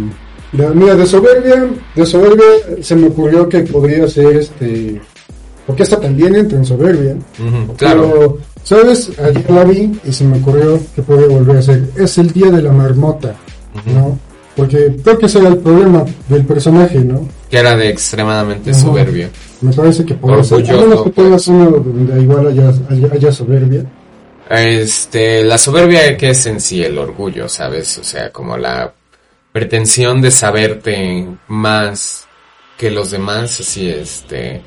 mira de soberbia de soberbia se me ocurrió que podría ser este porque esta también entra en soberbia claro. pero sabes ayer la vi y se me ocurrió que podría volver a ser es el día de la marmota no porque creo que ese era el problema del personaje no Que era de extremadamente Ajá. soberbio. me parece que a Orgulloso, menos que pues. tengas uno donde igual haya, haya, haya soberbia Este, la soberbia que es en sí el orgullo, ¿sabes? O sea, como la pretensión de saberte más que los demás, así este,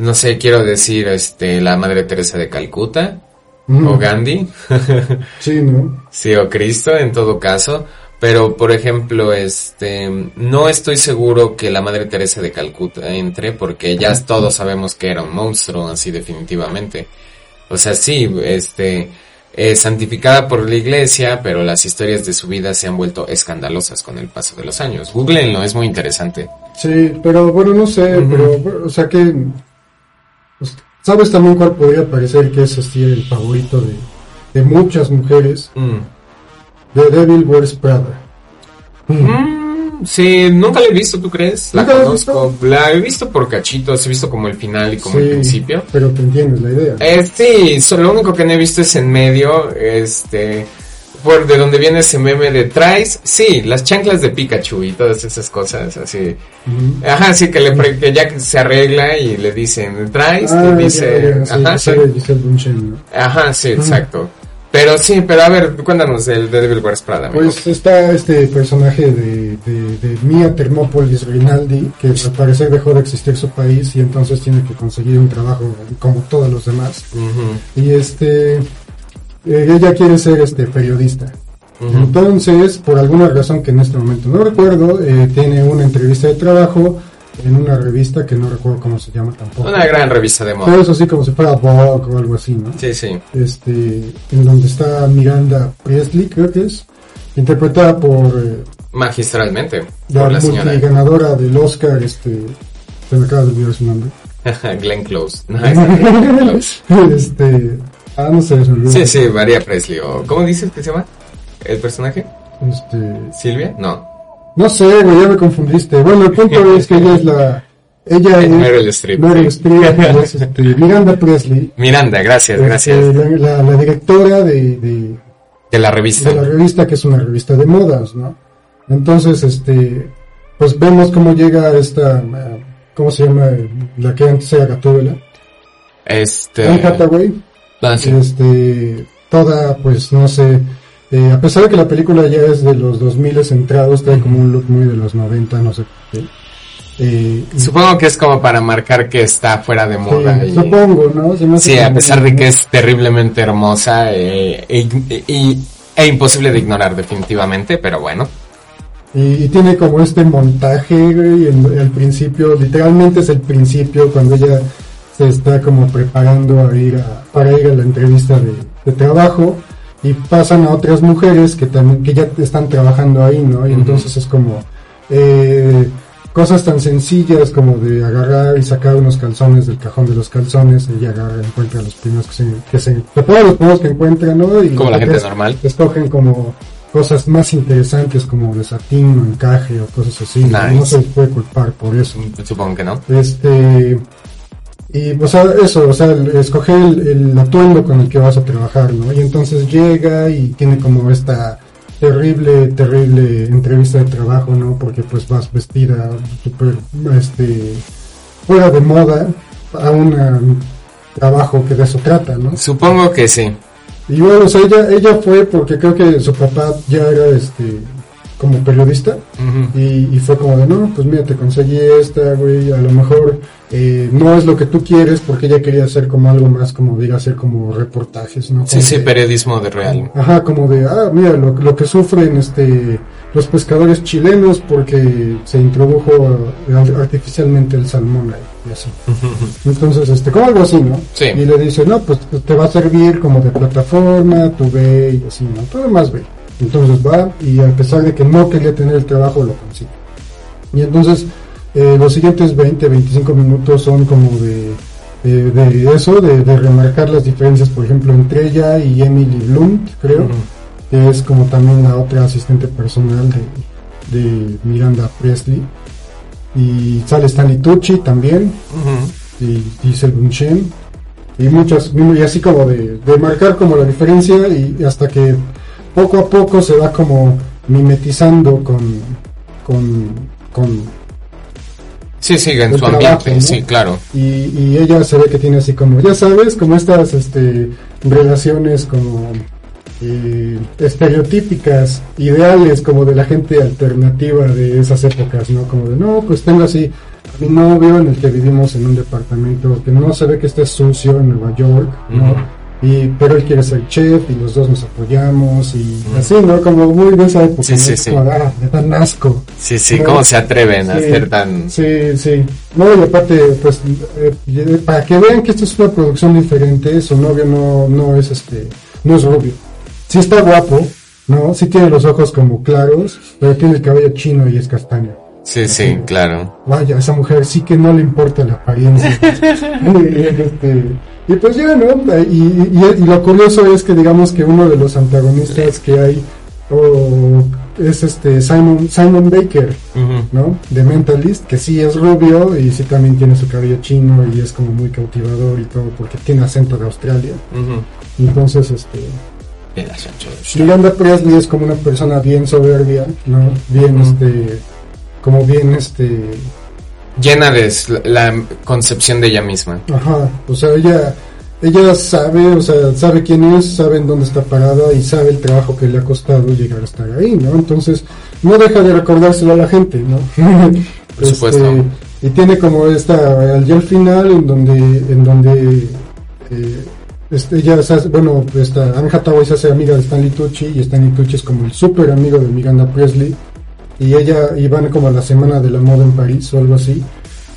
no sé, quiero decir, este, la Madre Teresa de Calcuta, o Gandhi, sí no sí, o Cristo en todo caso, pero por ejemplo, este, no estoy seguro que la Madre Teresa de Calcuta entre, porque ya todos sabemos que era un monstruo, así definitivamente. O sea, sí, este, eh, santificada por la iglesia, pero las historias de su vida se han vuelto escandalosas con el paso de los años. Googleenlo, es muy interesante. Sí, pero bueno, no sé, pero, o sea que, ¿sabes también cuál podría parecer que es así el favorito de, de muchas mujeres? Mm. The Devil Wears Prada. Mm, sí, nunca la he visto, ¿tú crees? La ¿Nunca la has conozco. La he visto por cachitos, he visto como el final y como el principio. Pero te entiendes la idea. Eh, sí, so- lo único que no he visto es en medio, este, por de donde viene ese meme de traes, sí, las chanclas de Pikachu y todas esas cosas, así. Ajá, sí, que, le, pre- que ya se arregla y le dicen, traes, Ah, y dice, ya, ya, sí, ajá, sí, ajá, sí, exacto. Pero sí, pero a ver, cuéntanos el de Devil Wears Prada, amigo. Pues está este personaje de, de, de Mia Thermopolis Rinaldi, que al parecer dejó de existir su país y entonces tiene que conseguir un trabajo como todos los demás. Y este, eh, ella quiere ser este periodista. Entonces, por alguna razón que en este momento no recuerdo, eh, tiene una entrevista de trabajo en una revista que no recuerdo cómo se llama tampoco. Una gran revista de Pero moda. eso sí, como si fuera Vogue o algo así, ¿no? Sí, sí. Este, en donde está Miranda Presley, creo que es, interpretada por eh, Magistralmente, la por la señora multiganadora del Oscar, este, se me acaba de olvidar su nombre. Glenn Close. No, Glenn Close. este, ah, no sé. Sí, sí, María Presley. o ¿Cómo dices que se llama? ¿El personaje? Este, ¿Silvia? No. no sé, güey, ya me confundiste. Bueno, el punto es que ella es la, ella es Meryl Streep. Meryl Streep, es, este, Miranda Presley, Miranda, gracias, este, gracias. la, la- la directora de, de, De la revista. de la revista que es una revista de modas, ¿no? Entonces, este, pues vemos cómo llega esta, eh, ¿cómo se llama? La que antes era Gatúbela, Este. Anne Hathaway, ah, sí. este, toda, pues, no sé, eh, a pesar de que la película ya es de los 2000 centrados, trae como un look muy de los 90, no sé. Eh, Supongo que es como para marcar que está fuera de moda. sí, y- supongo, ¿no? Se me hace Sí, a pesar de que es terriblemente hermosa e, e- imposible de ignorar definitivamente, pero bueno. Y, tiene como este montaje, güey, al principio, literalmente es el principio cuando ella se está como preparando a ir a, para ir a la entrevista de, de trabajo y pasan a otras mujeres que también, que ya están trabajando ahí, ¿no? Y entonces es como, eh, cosas tan sencillas como de agarrar y sacar unos calzones del cajón de los calzones, ella agarra, encuentra los primeros que se, que se, pone los primeros que encuentra, ¿no? Y Como la gente normal. escogen como cosas más interesantes como de satín o encaje o cosas así. Nice. No se les puede culpar por eso. Supongo que no. Este y sea, eso, o sea, escoger el, el atuendo con el que vas a trabajar, ¿no? Y entonces llega y tiene como esta terrible, terrible entrevista de trabajo, ¿no? Porque pues vas vestida súper, este, fuera de moda a un um, trabajo que de eso trata, ¿no? Supongo que sí. Y bueno, o sea, ella, ella fue porque creo que su papá ya era este como periodista y, y fue como de, no, pues mira, te conseguí esta, güey, a lo mejor eh, no es lo que tú quieres porque ella quería hacer como algo más, como diga, hacer como reportajes, ¿no? Sí, Como sí, de- periodismo de real. Ajá, como de, ah, mira, lo, lo que sufren este los pescadores chilenos porque se introdujo artificialmente el salmón ahí y así. Entonces, este, como algo así, ¿no? Sí. Y le dice, no, pues te va a servir como de plataforma, tú ve y así, ¿no? Todo más ve. Entonces va y a pesar de que no quería tener el trabajo, lo consigue. Y entonces eh, los siguientes 20, 25 minutos son como de, de, de eso, de, de remarcar las diferencias, por ejemplo, entre ella y Emily Blunt, creo, que es como también la otra asistente personal de, de Miranda Presley. Y sale Stanley Tucci también, Ujú. y Giselle Bunchen y muchas y así como de, de marcar como la diferencia y hasta que poco a poco se va como mimetizando con con, con Sí, sí, en su trabajo, ambiente, ¿no? sí, claro. y, y ella se ve que tiene así como ya sabes como estas este relaciones como eh, estereotípicas ideales como de la gente alternativa de esas épocas no como de no pues tengo así a mi novio en el que vivimos en un departamento que no se ve que esté sucio en Nueva York no. Y pero él quiere ser chef y los dos nos apoyamos y así no como muy de esa época Sí, sí, sí. como, ah, me dan asco Sí, sí, No. ¿cómo se atreven a ser tan... Sí, sí. No, y aparte, pues, eh, para que vean que esta es una producción diferente, su novio no, no es este, no es rubio. Sí está guapo, ¿no? Sí tiene los ojos como claros, pero tiene el cabello chino y es castaño. Sí, sí, claro. Vaya, esa mujer sí que no le importa la apariencia. este, y pues ya, ¿no? Y, y- y lo curioso es que digamos que uno de los antagonistas que hay o es este Simon, Simon Baker. ¿no? De Mentalist, que sí es rubio y sí también tiene su cabello chino y es como muy cautivador y todo porque tiene acento de Australia. Entonces, este, El acento. Miranda Presley es como una persona bien soberbia, ¿no? Bien, este, como bien, este, Llena de la concepción de ella misma. ajá, o sea, ella, ella sabe, o sea, sabe quién es, sabe en dónde está parada y sabe el trabajo que le ha costado llegar a estar ahí, ¿no? Entonces, no deja de recordárselo a la gente, ¿no? Por supuesto. y tiene como esta, al, al final, en donde, en donde, eh, este, ella, se hace- bueno, esta Anne Hathaway se hace amiga de Stanley Tucci y Stanley Tucci es como el súper amigo de Miranda Presley y ella, y van como a la semana de la moda en París o algo así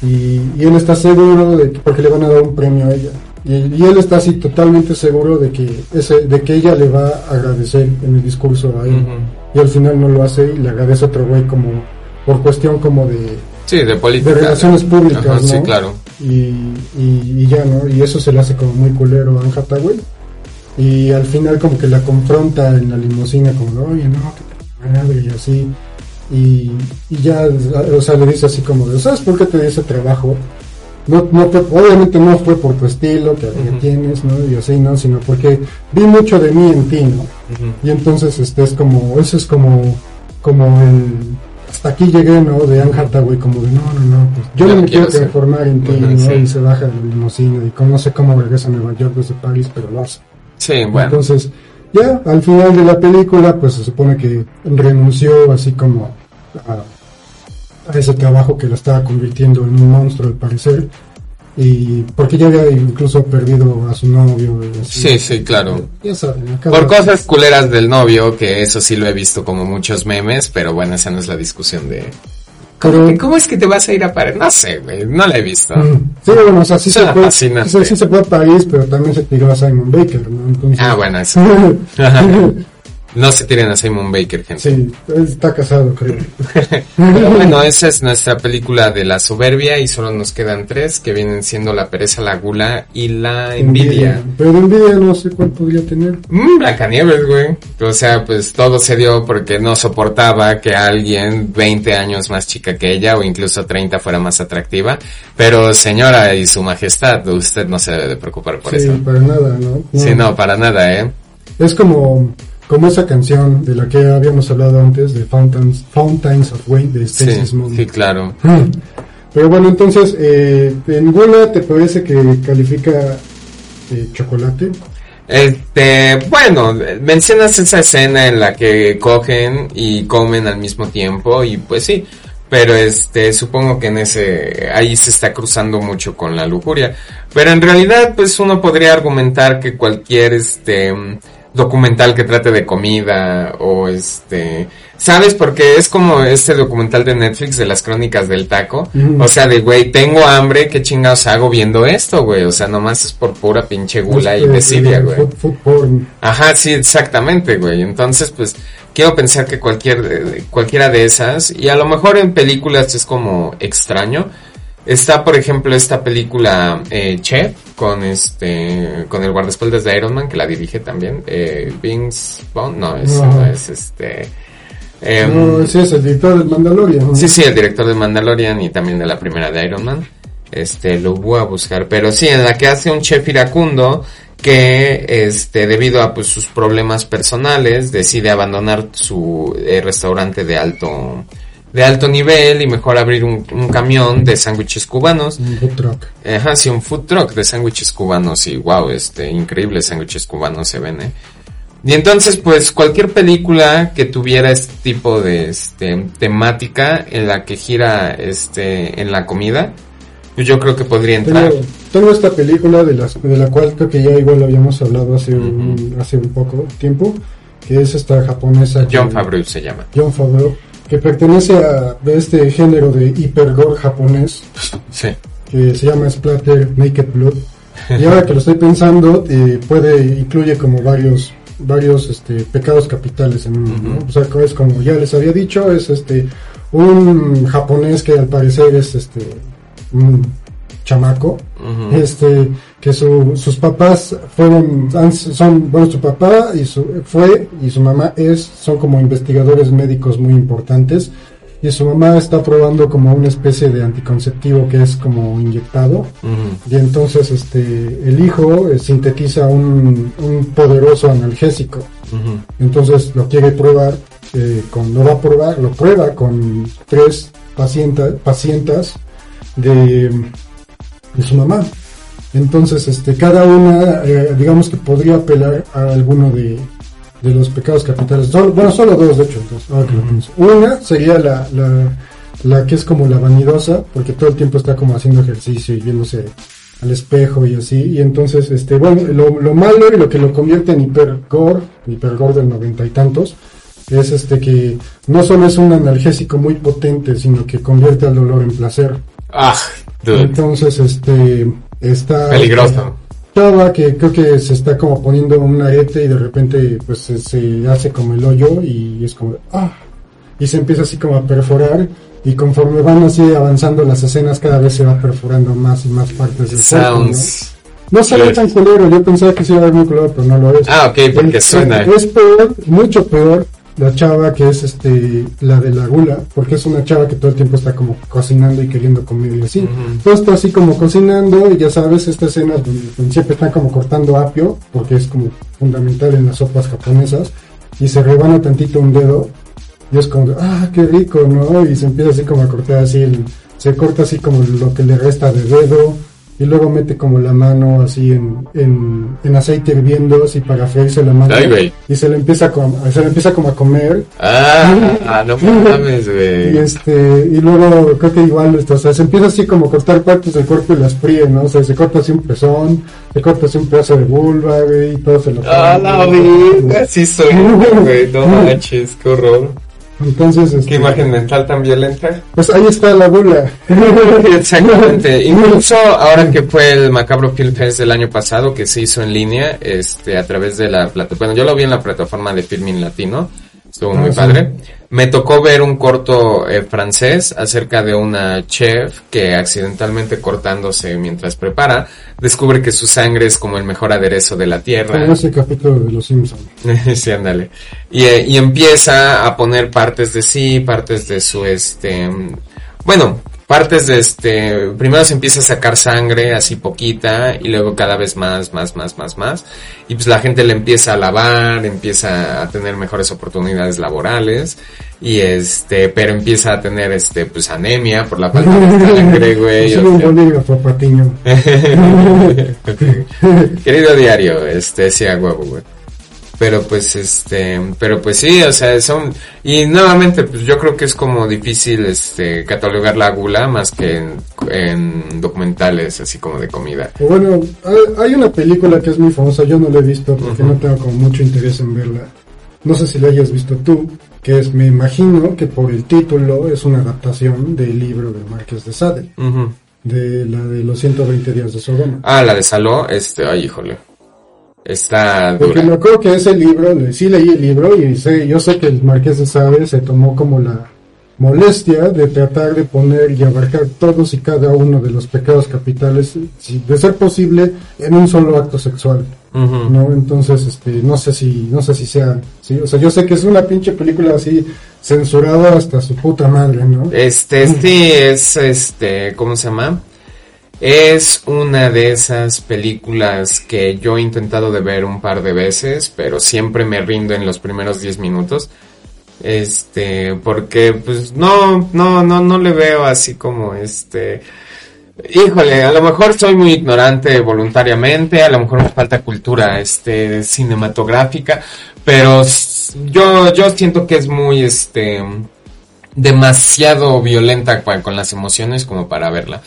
y, y él está seguro de que, porque le van a dar un premio a ella y, y él está así totalmente seguro de que ese, de que ella le va a agradecer en el discurso a él y al final no lo hace y le agradece a otro güey como por cuestión como de, Sí, de política. de relaciones públicas Ajá, ¿no? Sí, claro. y, y, y ya no y eso se le hace como muy culero a Anne Hathaway y al final como que la confronta en la limusina como oye no que madre y así y, y ya o sea le dice así como de sabes por qué te di ese trabajo no, no obviamente no fue por tu estilo que tienes no y así no sino porque vi mucho de mí en ti no y entonces este es como eso es como como el hasta aquí llegué no de Anne Hathaway como de no no no pues yo no me quiero transformar en ti ¿no? sí. y se baja de la limusina y como no sé cómo regresa a Nueva York desde París pero lo hace. Sí, bueno. entonces ya al final de la película pues se supone que renunció así como a, a ese trabajo que la estaba convirtiendo en un monstruo al parecer y porque ya había incluso perdido a su novio así. Sí, sí, claro. ya saben acaba- Por cosas culeras del novio, que eso sí lo he visto como muchos memes, pero bueno, esa no es la discusión de... ¿Cómo, es que te vas a ir a París? No sé, güey, no la he visto. Mm. Sí, bueno, o sea, sí se, Suena fascinante. o sea, sí se fue a París, pero también se tiró a Simon Baker, ¿no? Entonces, Ah, bueno, eso. No se tiren a Simon Baker, gente. sí, está casado, creo. Pero bueno, esa es nuestra película de la soberbia y solo nos quedan tres que vienen siendo la pereza, la gula y la envidia. Pero envidia no sé cuál podría tener. Mm, Blancanieves, güey. O sea, pues todo se dio porque no soportaba que alguien 20 años más chica que ella o incluso 30 fuera más atractiva. Pero señora y su majestad, usted no se debe de preocupar por sí, eso. para nada, ¿no? Sí, no, para nada, ¿eh? Es como, como esa canción de la que habíamos hablado antes, de Fountains, Fountains of Wayne, de Sí, Stacy Small. sí, claro. Mm. Pero bueno, entonces, eh, ¿en Gula te parece que califica eh, chocolate? Este, bueno, mencionas esa escena en la que cogen y comen al mismo tiempo y pues sí, pero este, supongo que en ese, ahí se está cruzando mucho con la lujuria. Pero en realidad, pues uno podría argumentar que cualquier, este, documental que trate de comida o este, ¿sabes? Porque es como este documental de Netflix de las crónicas del taco. O sea, de güey, tengo hambre, ¿qué chingados hago viendo esto, güey? O sea, nomás es por pura pinche gula y Este, desidia, güey. food- food porn. Ajá, sí, exactamente, güey. Entonces, pues, quiero pensar que cualquier, eh, cualquiera de esas, y a lo mejor en películas es como extraño. Está, por ejemplo, esta película eh, Chef con este, con el guardaespaldas de Iron Man que la dirige también, eh, Vince Vaughn, no, es, No. no, es este, em, No, ese es el director del Mandalorian. ¿no? Sí, sí, el director de Mandalorian y también de la primera de Iron Man. Este, lo voy a buscar. Pero sí, en la que hace un chef iracundo que, este, debido a pues, sus problemas personales, decide abandonar su eh, restaurante de alto, de alto nivel y mejor abrir un, un camión de sándwiches cubanos. Un food truck. Ajá, sí, un food truck de sándwiches cubanos y wow, este, increíbles sándwiches cubanos se ven, eh. Y entonces, pues, cualquier película que tuviera este tipo de, este, temática en la que gira, este, en la comida, yo creo que podría entrar. Tengo, tengo esta película de, las, de la cual creo que ya igual habíamos hablado hace, un, hace un poco tiempo, que es esta japonesa. John Favreau se llama. John Favreau, que pertenece a este género de hipergore japonés, Sí. que se llama Splatter Naked Blood. Y ahora que lo estoy pensando, eh, puede, incluye como varios, varios este, pecados capitales en uno, ¿no? O sea, es como ya les había dicho, es este, un japonés que al parecer es este, un chamaco, este, que su- sus papás fueron, son, bueno, su papá y su, fue y su mamá es, son como investigadores médicos muy importantes. Y su mamá está probando como una especie de anticonceptivo que es como inyectado. Y entonces este, el hijo eh, sintetiza un, un poderoso analgésico. Entonces lo quiere probar, eh, con, lo va a probar, lo prueba con tres pacienta- pacientas de, de su mamá. Entonces, este, cada una, eh, digamos que podría apelar a alguno de, de los pecados capitales. Solo- bueno, solo dos, de hecho. entonces, ahora que lo pienso. Una sería la, la, la que es como la vanidosa, porque todo el tiempo está como haciendo ejercicio y viéndose al espejo y así. Y entonces, este, bueno, lo, lo malo y lo que lo convierte en hipergore, hipergore del noventa y tantos, es este que no solo es un analgésico muy potente, sino que convierte al dolor en placer. Ah, dude. Entonces, este, está... Peligroso. Chava que creo que se está como poniendo un arete y de repente pues se, se hace como el hoyo y es como, ah, y se empieza así como a perforar y conforme van así avanzando las escenas cada vez se va perforando más y más partes del cuerpo, ¿no? Sounds. No good. tan culero, yo pensaba que sí iba a ver muy culero, pero no lo es. Ah, ok, porque El- suena. Es peor, mucho peor la chava que es este la de la gula, porque es una chava que todo el tiempo está como cocinando y queriendo comer y así. Todo está así como cocinando y ya sabes, esta escena donde, donde siempre están como cortando apio, porque es como fundamental en las sopas japonesas, y se rebana tantito un dedo y es como, ah, qué rico, ¿no? Y se empieza así como a cortar así, el- se corta así como lo que le resta de dedo y luego mete como la mano así en, en, en aceite hirviendo así para freírse la mano Ay, güey. y se le empieza como, se le empieza como a comer Ah, ah, no mames, y güey. este y luego creo que igual esto, o sea, se empieza así como a cortar partes del cuerpo y las fríe, ¿no? O sea, se corta así un pezón, se corta así un pedazo de vulva, güey, y todo se lo Ah, la vida, sí soy, güey, no manches, qué horror. Entonces, este, Qué imagen mental tan violenta. pues ahí está la gula. Exactamente. Incluso ahora que fue el Macabro Film Fest del año pasado, que se hizo en línea, este, a través de la plataforma, bueno, yo lo vi en la plataforma de Filmin Latino, estuvo muy Ah, sí. padre. Me tocó ver un corto eh, francés acerca de una chef que accidentalmente cortándose mientras prepara, descubre que su sangre es como el mejor aderezo de la tierra. Ese capítulo de Los Simpsons. sí, ándale. Y, eh, y empieza a poner partes de sí, partes de su, este, bueno, partes de este, primero se empieza a sacar sangre así poquita y luego cada vez más, más, más, más, más. Y pues la gente le empieza a lavar, empieza a tener mejores oportunidades laborales y este, pero empieza a tener este, pues anemia por la falta de sangre, güey. Querido diario, este, sí, a huevo, güey. Pero pues, este, pero pues sí, o sea, son, y nuevamente, pues yo creo que es como difícil, este, catalogar la gula más que en, en documentales así como de comida. Bueno, hay- una película que es muy famosa, yo no la he visto porque no tengo como mucho interés en verla. No sé si la hayas visto tú, que es, me imagino que por el título es una adaptación del libro de Márquez de Sade, Ujú. de la de los 120 días de Sodoma. Ah, la de Saló, este, ay, híjole. Está Porque me acuerdo que ese libro, sí leí el libro y sé, yo sé que el Marqués de Sade se tomó como la molestia de tratar de poner y abarcar todos y cada uno de los pecados capitales, si- de ser posible, en un solo acto sexual. Ujú. ¿no? Entonces, este, no sé si, no sé si sea, sí, o sea, yo sé que es una pinche película así censurada hasta su puta madre, ¿no? Este, sí, es, este, ¿cómo se llama? Es una de esas películas que yo he intentado de ver un par de veces, pero siempre me rindo en los primeros 10 minutos. Este, porque pues no, no, no, no le veo así como este... Híjole, a lo mejor soy muy ignorante voluntariamente, a lo mejor me falta cultura este cinematográfica, pero yo yo siento que es muy este demasiado violenta con las emociones como para verla.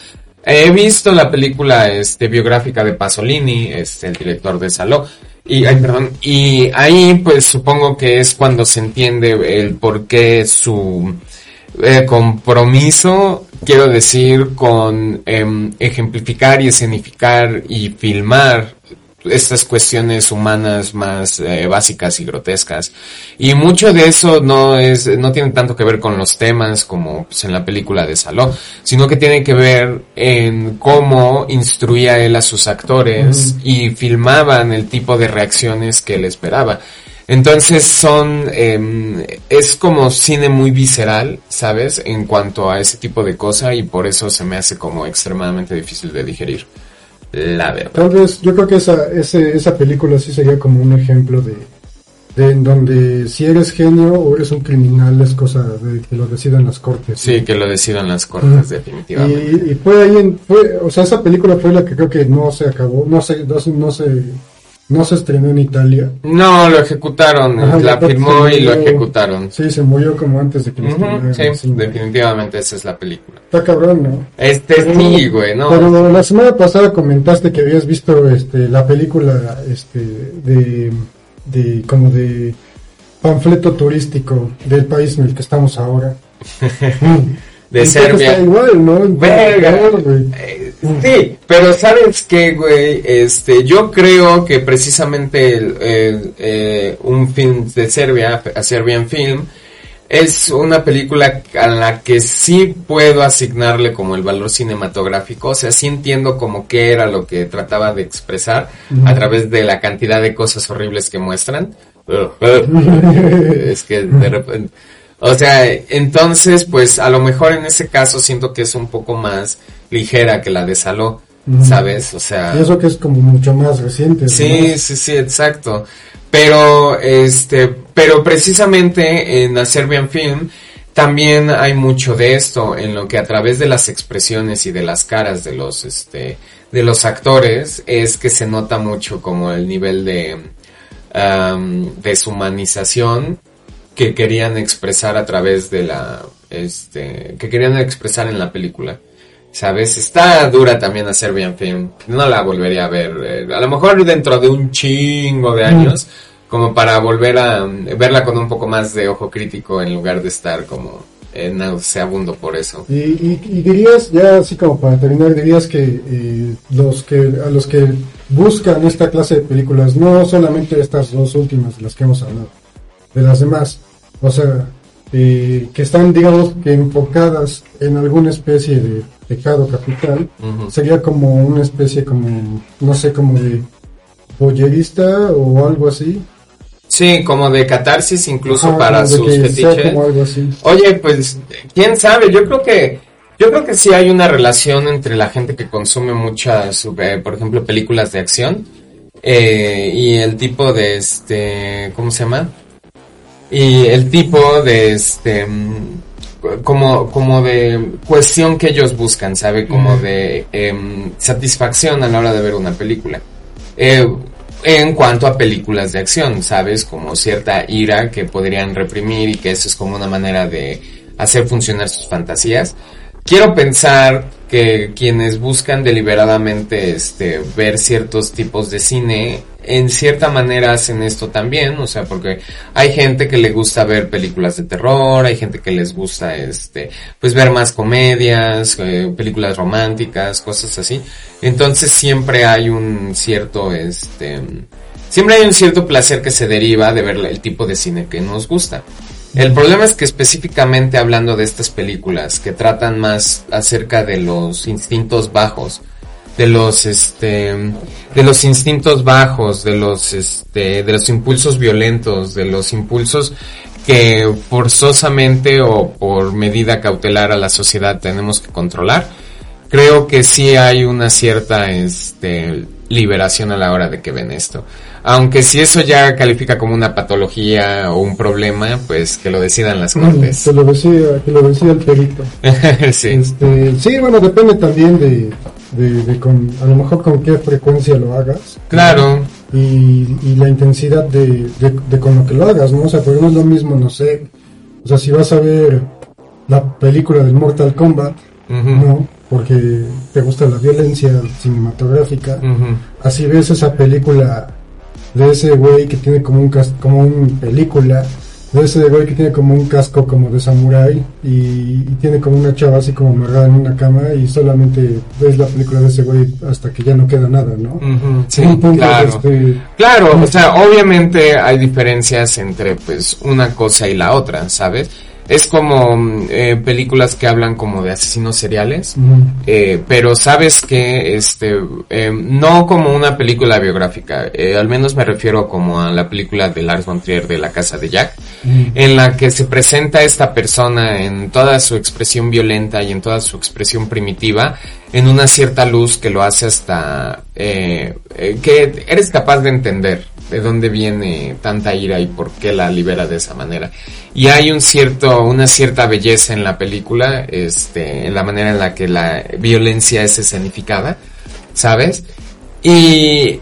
He visto la película este biográfica de Pasolini, este el director de Saló. Y ay, perdón, y ahí pues supongo que es cuando se entiende el por qué su eh, compromiso, quiero decir, con em, ejemplificar y escenificar y filmar estas cuestiones humanas más eh, básicas y grotescas. Y mucho de eso no es, no tiene tanto que ver con los temas como pues, en la película de Saló, sino que tiene que ver en cómo instruía él a sus actores y filmaban el tipo de reacciones que él esperaba. Entonces son, em, es como cine muy visceral, ¿sabes? En cuanto a ese tipo de cosa y por eso se me hace como extremadamente difícil de digerir. La verdad. Tal vez, yo creo que esa, ese, esa película sí sería como un ejemplo de, de en donde si eres genio o eres un criminal es cosa de que lo decidan las cortes. Sí, que lo decidan las cortes, definitivamente. Y, y fue ahí en, fue, o sea, esa película fue la que creo que no se acabó, no se, no se, no se, no se estrenó en Italia. No, lo ejecutaron, Ajá, la firmó y lo ejecutaron. Sí, se murió como antes de que lo estrenaran, sí, definitivamente esa es la película. Está cabrón, ¿no? Este sí, güey, no. Pero la semana pasada comentaste que habías visto este la película este de de como de panfleto turístico del país en el que estamos ahora. De que Serbia. Está igual, ¿no? Verga. Eh, Sí, pero ¿sabes qué, güey? Este, yo creo que precisamente el, el, eh, un film de Serbia, a Serbian Film, es una película a la que sí puedo asignarle como el valor cinematográfico, o sea, sí entiendo como qué era lo que trataba de expresar a través de la cantidad de cosas horribles que muestran. es que de repente... O sea, entonces, pues a lo mejor en ese caso siento que es un poco más ligera que la de Saló. ¿sabes? O sea... Y eso que es como mucho más reciente. Sí, ¿no? sí, sí, exacto. Pero, este, pero precisamente en la Serbian Film también hay mucho de esto, en lo que a través de las expresiones y de las caras de los, este, de los actores es que se nota mucho como el nivel de, am, deshumanización que querían expresar a través de la, este, que querían expresar en la película. ¿Sabes? Está dura también a Serbian Film. No la volvería a ver. eh, a lo mejor dentro de un chingo de años. Como para volver a mm, verla con un poco más de ojo crítico en lugar de estar como eh, nauseabundo por eso. Y, y, y dirías, ya así como para terminar, dirías que eh, los que a los que buscan esta clase de películas, no solamente estas dos últimas de las que hemos hablado, de las demás, o sea, eh, que están, digamos, que enfocadas en alguna especie de pecado capital, sería como una especie como, no sé, como de boyerista o algo así. Sí, como de catarsis incluso para sus fetiches. como algo así. Oye, pues, quién sabe, yo creo que Yo creo que sí hay una relación entre la gente que consume muchas, eh, por ejemplo, películas de acción eh, y el tipo de este, ¿cómo se llama? Y el tipo de este, mm, como, como de cuestión que ellos buscan, ¿sabe? Como de em, satisfacción a la hora de ver una película. Eh, en cuanto a películas de acción, ¿sabes? Como cierta ira que podrían reprimir y que eso es como una manera de hacer funcionar sus fantasías. Quiero pensar que quienes buscan deliberadamente este, ver ciertos tipos de cine, en cierta manera hacen esto también, o sea, porque hay gente que le gusta ver películas de terror, hay gente que les gusta, este, pues ver más comedias, eh, películas románticas, cosas así. Entonces siempre hay un cierto, este, siempre hay un cierto placer que se deriva de ver el tipo de cine que nos gusta. El problema es que específicamente hablando de estas películas que tratan más acerca de los instintos bajos, de los este de los instintos bajos, de los este de los impulsos violentos, de los impulsos que forzosamente o por medida cautelar a la sociedad tenemos que controlar. Creo que sí hay una cierta este liberación a la hora de que ven esto. Aunque si eso ya califica como una patología o un problema, pues que lo decidan las cortes. Que lo decía, que lo decía el perito. sí. Este, sí, bueno, depende también de, de, de con, a lo mejor con qué frecuencia lo hagas. Claro. Y, y la intensidad de, con lo que lo hagas, ¿no? O sea, porque no es lo mismo, no sé. O sea, si vas a ver la película del Mortal Kombat. ¿no? Porque te gusta la violencia cinematográfica. Así ves esa película de ese güey que tiene como un cas como un película de ese güey que tiene como un casco como de samurái y, y tiene como una chava así como amarrada en una cama y solamente ves la película de ese güey hasta que ya no queda nada, ¿no? Sí, claro. este, Claro, o sea, obviamente hay diferencias entre pues una cosa y la otra, ¿sabes? Es como mm, eh, películas que hablan como de asesinos seriales, eh, pero sabes que este eh, no como una película biográfica, eh, al menos me refiero como a la película de Lars von Trier de La casa de Jack, en la que se presenta esta persona en toda su expresión violenta y en toda su expresión primitiva, en una cierta luz que lo hace hasta eh, eh, que eres capaz de entender de dónde viene tanta ira y por qué la libera de esa manera. Y hay un cierto, una cierta belleza en la película, este, en la manera en la que la violencia es escenificada, ¿sabes? Y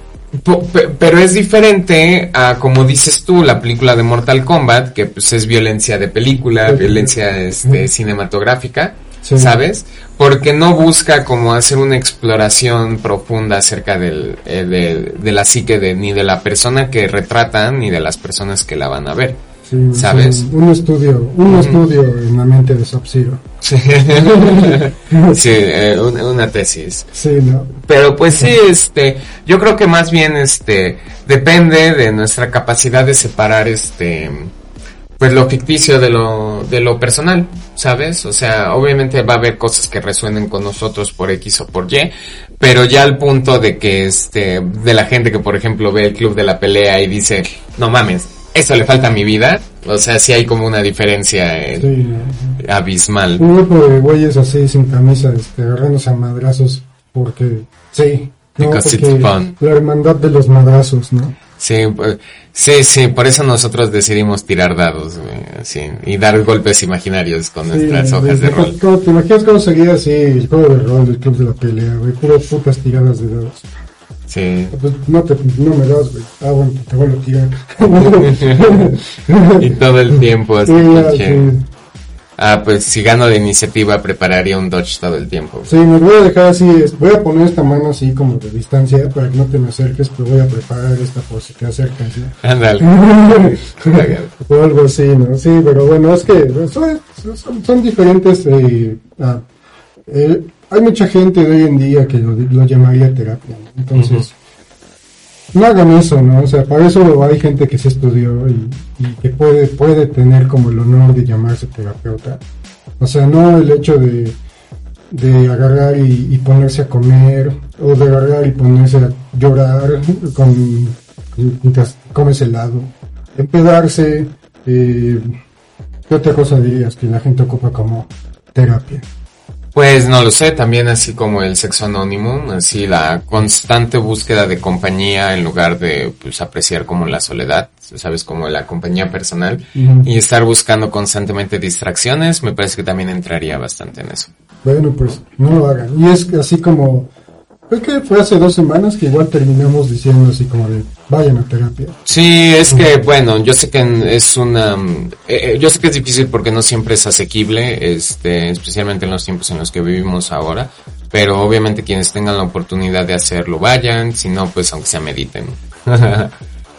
pero es diferente a como dices tú la película de Mortal Kombat que pues es violencia de película violencia este cinematográfica Sí. sabes porque no busca como hacer una exploración profunda acerca del, eh, de, de la psique de, ni de la persona que retratan ni de las personas que la van a ver Sí, ¿Sabes? sí, un estudio, un estudio en la mente de Sub-Zero. sí, Sí, eh, un- una tesis Sí, ¿no? Pero pues sí, este, yo creo que más bien este depende de nuestra capacidad de separar este pues lo ficticio de lo de lo personal, ¿sabes? O sea, obviamente va a haber cosas que resuenen con nosotros por X o por Y, pero ya al punto de que este de la gente que por ejemplo ve el club de la pelea y dice, "No mames, eso le falta a mi vida." O sea, sí hay como una diferencia eh, abismal. Un grupo de güeyes así sin camisa, este, agarrándose a madrazos porque, sí, no, porque la hermandad de los madrazos, ¿no? Sí, pues, sí, sí, por eso nosotros decidimos tirar dados, así, y dar golpes imaginarios con nuestras Sí, hojas de de- rol. ¿cómo- ¿Te imaginas cómo sería así el juego de rol del club de la pelea, güey? Puras putas tiradas de dados. Sí. Pues no, te, no me das, güey. Ah, bueno, te vuelvo a tirar. Y todo el tiempo así, Sí, sí. Ah, pues si gano de iniciativa prepararía un dodge todo el tiempo. Sí, me voy a dejar así, voy a poner esta mano así como de distancia para que no te me acerques, pero voy a preparar esta por si te acercas, ¿no? Ándale. o algo así, ¿no? Sí, pero bueno, es que son, son, son diferentes. eh, ah, eh, hay mucha gente de hoy en día que lo, lo llamaría terapia, ¿no? entonces no hagan eso, ¿no? O sea, para eso hay gente que se estudió y, que puede puede tener como el honor de llamarse terapeuta. O sea, no el hecho de de agarrar y, y ponerse a comer o de agarrar y ponerse a llorar con mientras comes helado empedarse eh, ¿qué otra cosa dirías que la gente ocupa como terapia? Pues no lo sé, también así como el sexo anónimo, así la constante búsqueda de compañía en lugar de pues apreciar como la soledad, sabes, como la compañía personal y estar buscando constantemente distracciones, me parece que también entraría bastante en eso. Bueno, pues no lo hagan. Y es así como, creo que fue hace dos semanas que igual terminamos diciendo así como de, vayan a terapia. Sí, es que, bueno, yo sé que es una, mm, eh, eh, yo sé que es difícil porque no siempre es asequible, este, especialmente en los tiempos en los que vivimos ahora, pero obviamente quienes tengan la oportunidad de hacerlo vayan, si no, pues aunque sea mediten.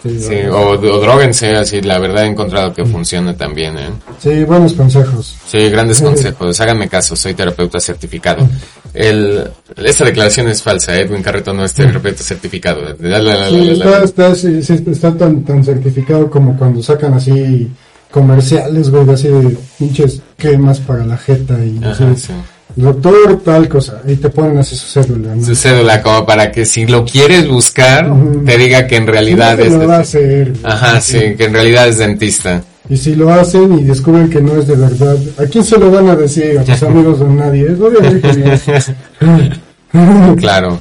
Sí, sí, o, o droguense, así, la verdad he encontrado que funciona también, eh. Sí, buenos consejos. Sí, grandes consejos. Háganme caso, soy terapeuta certificado. El, esta declaración es falsa, Edwin Carreto no certificado. La, la, Sí, la, está, la. está, sí, sí, está tan, tan certificado como cuando sacan así comerciales, güey, de así de pinches cremas para la jeta y así, Ajá, sí. doctor tal cosa, y te ponen así su cédula, ¿no? su cédula como para que si lo quieres buscar te diga que en realidad No es lo va a hacer, güey. ajá sí que en realidad es dentista Y si lo hacen y descubren que no es de verdad, ¿a quién se lo van a decir? A tus amigos o a nadie. Es claro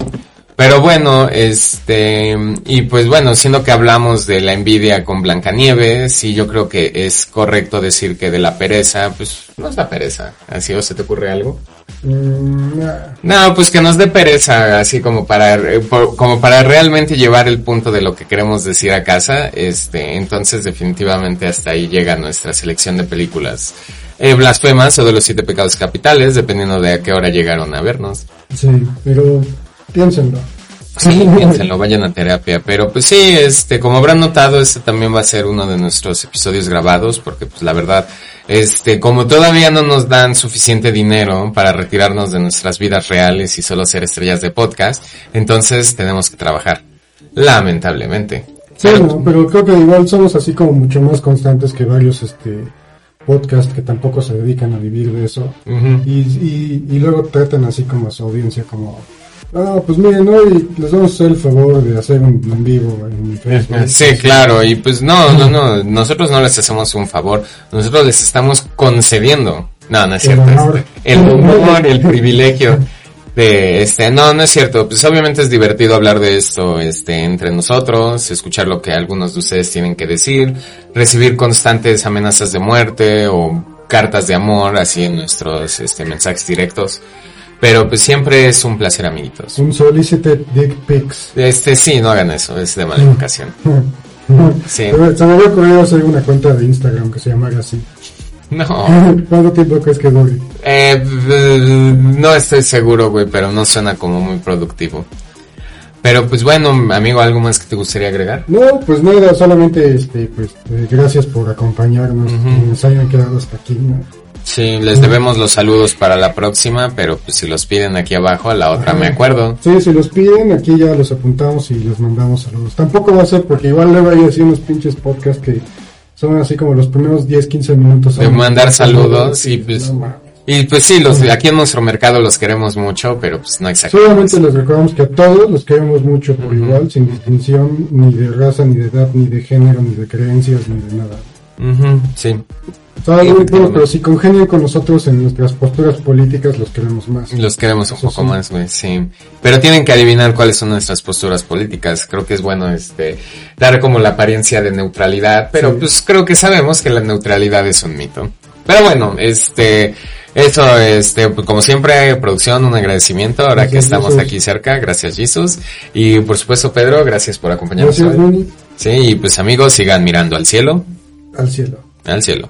pero bueno este y pues bueno siendo que hablamos de la envidia con Blancanieves sí yo creo que es correcto decir que de la pereza pues no es la pereza así o se te ocurre algo Mm, nah. No, pues que nos dé pereza, así como para, eh, como para realmente llevar el punto de lo que queremos decir a casa, este, entonces definitivamente hasta ahí llega nuestra selección de películas eh, blasfemas o de los siete pecados capitales, dependiendo de a qué hora llegaron a vernos. Sí, pero piénsenlo. Sí, piénsenlo, vayan a terapia. Pero pues sí, este, como habrán notado, este también va a ser uno de nuestros episodios grabados, porque pues la verdad, este, como todavía no nos dan suficiente dinero para retirarnos de nuestras vidas reales y solo ser estrellas de podcast, entonces tenemos que trabajar. Lamentablemente. Sí, no, pero creo que igual somos así como mucho más constantes que varios este podcasts que tampoco se dedican a vivir de eso. Y, y, y luego tratan así como a su audiencia como, ah, pues miren, hoy les vamos a hacer el favor de hacer un en vivo en Facebook. Sí, claro, y pues no, no, no, nosotros no les hacemos un favor, nosotros les estamos concediendo, no, no es El cierto, honor. el honor, el privilegio de este, no, no es cierto, pues obviamente es divertido hablar de esto, este, entre nosotros, escuchar lo que algunos de ustedes tienen que decir, recibir constantes amenazas de muerte o cartas de amor, así en nuestros, este, mensajes directos, pero pues siempre es un placer, amiguitos. Un solicited dick pics. Este, sí, no hagan eso, es de mala educación. Sí. Se me- había ocurrido hacer una cuenta de Instagram que se llamara así. No. ¿Cuánto tiempo crees que dure? Eh, eh, no estoy seguro, güey, pero no suena como muy productivo. Pero pues bueno, amigo, ¿algo más que te gustaría agregar? No, pues nada, solamente este, pues eh, gracias por acompañarnos, que nos hayan quedado hasta aquí. ¿no? Sí, les debemos los saludos para la próxima, pero pues si los piden aquí abajo, a la otra me acuerdo. Sí, si los piden, aquí ya los apuntamos y les mandamos saludos. Tampoco va a ser porque igual luego hay así unos pinches podcasts que son así como los primeros 10, 15 minutos. De mandar saludos y pues... No. Y pues sí, los de aquí en nuestro mercado los queremos mucho, pero pues no exactamente. Solamente les recordamos que a todos los queremos mucho por igual, sin distinción ni de raza, ni de edad, ni de género, ni de creencias, ni de nada. Ujú, sí, Todo Sí, muy bueno, pero si congenian con nosotros en nuestras posturas políticas, los queremos más. los queremos un Eso poco sí. más, güey, sí. Pero tienen que adivinar cuáles son nuestras posturas políticas. Creo que es bueno, este, dar como la apariencia de neutralidad, pero Sí. pues creo que sabemos que la neutralidad es un mito. Pero bueno, este, eso, este, pues, como siempre, producción, un agradecimiento ahora que estamos Jesus. aquí cerca. Gracias, Jesus. Y por supuesto, Pedro, gracias por acompañarnos Gracias, hoy. Sí, y pues amigos, sigan mirando al cielo, al cielo. al cielo.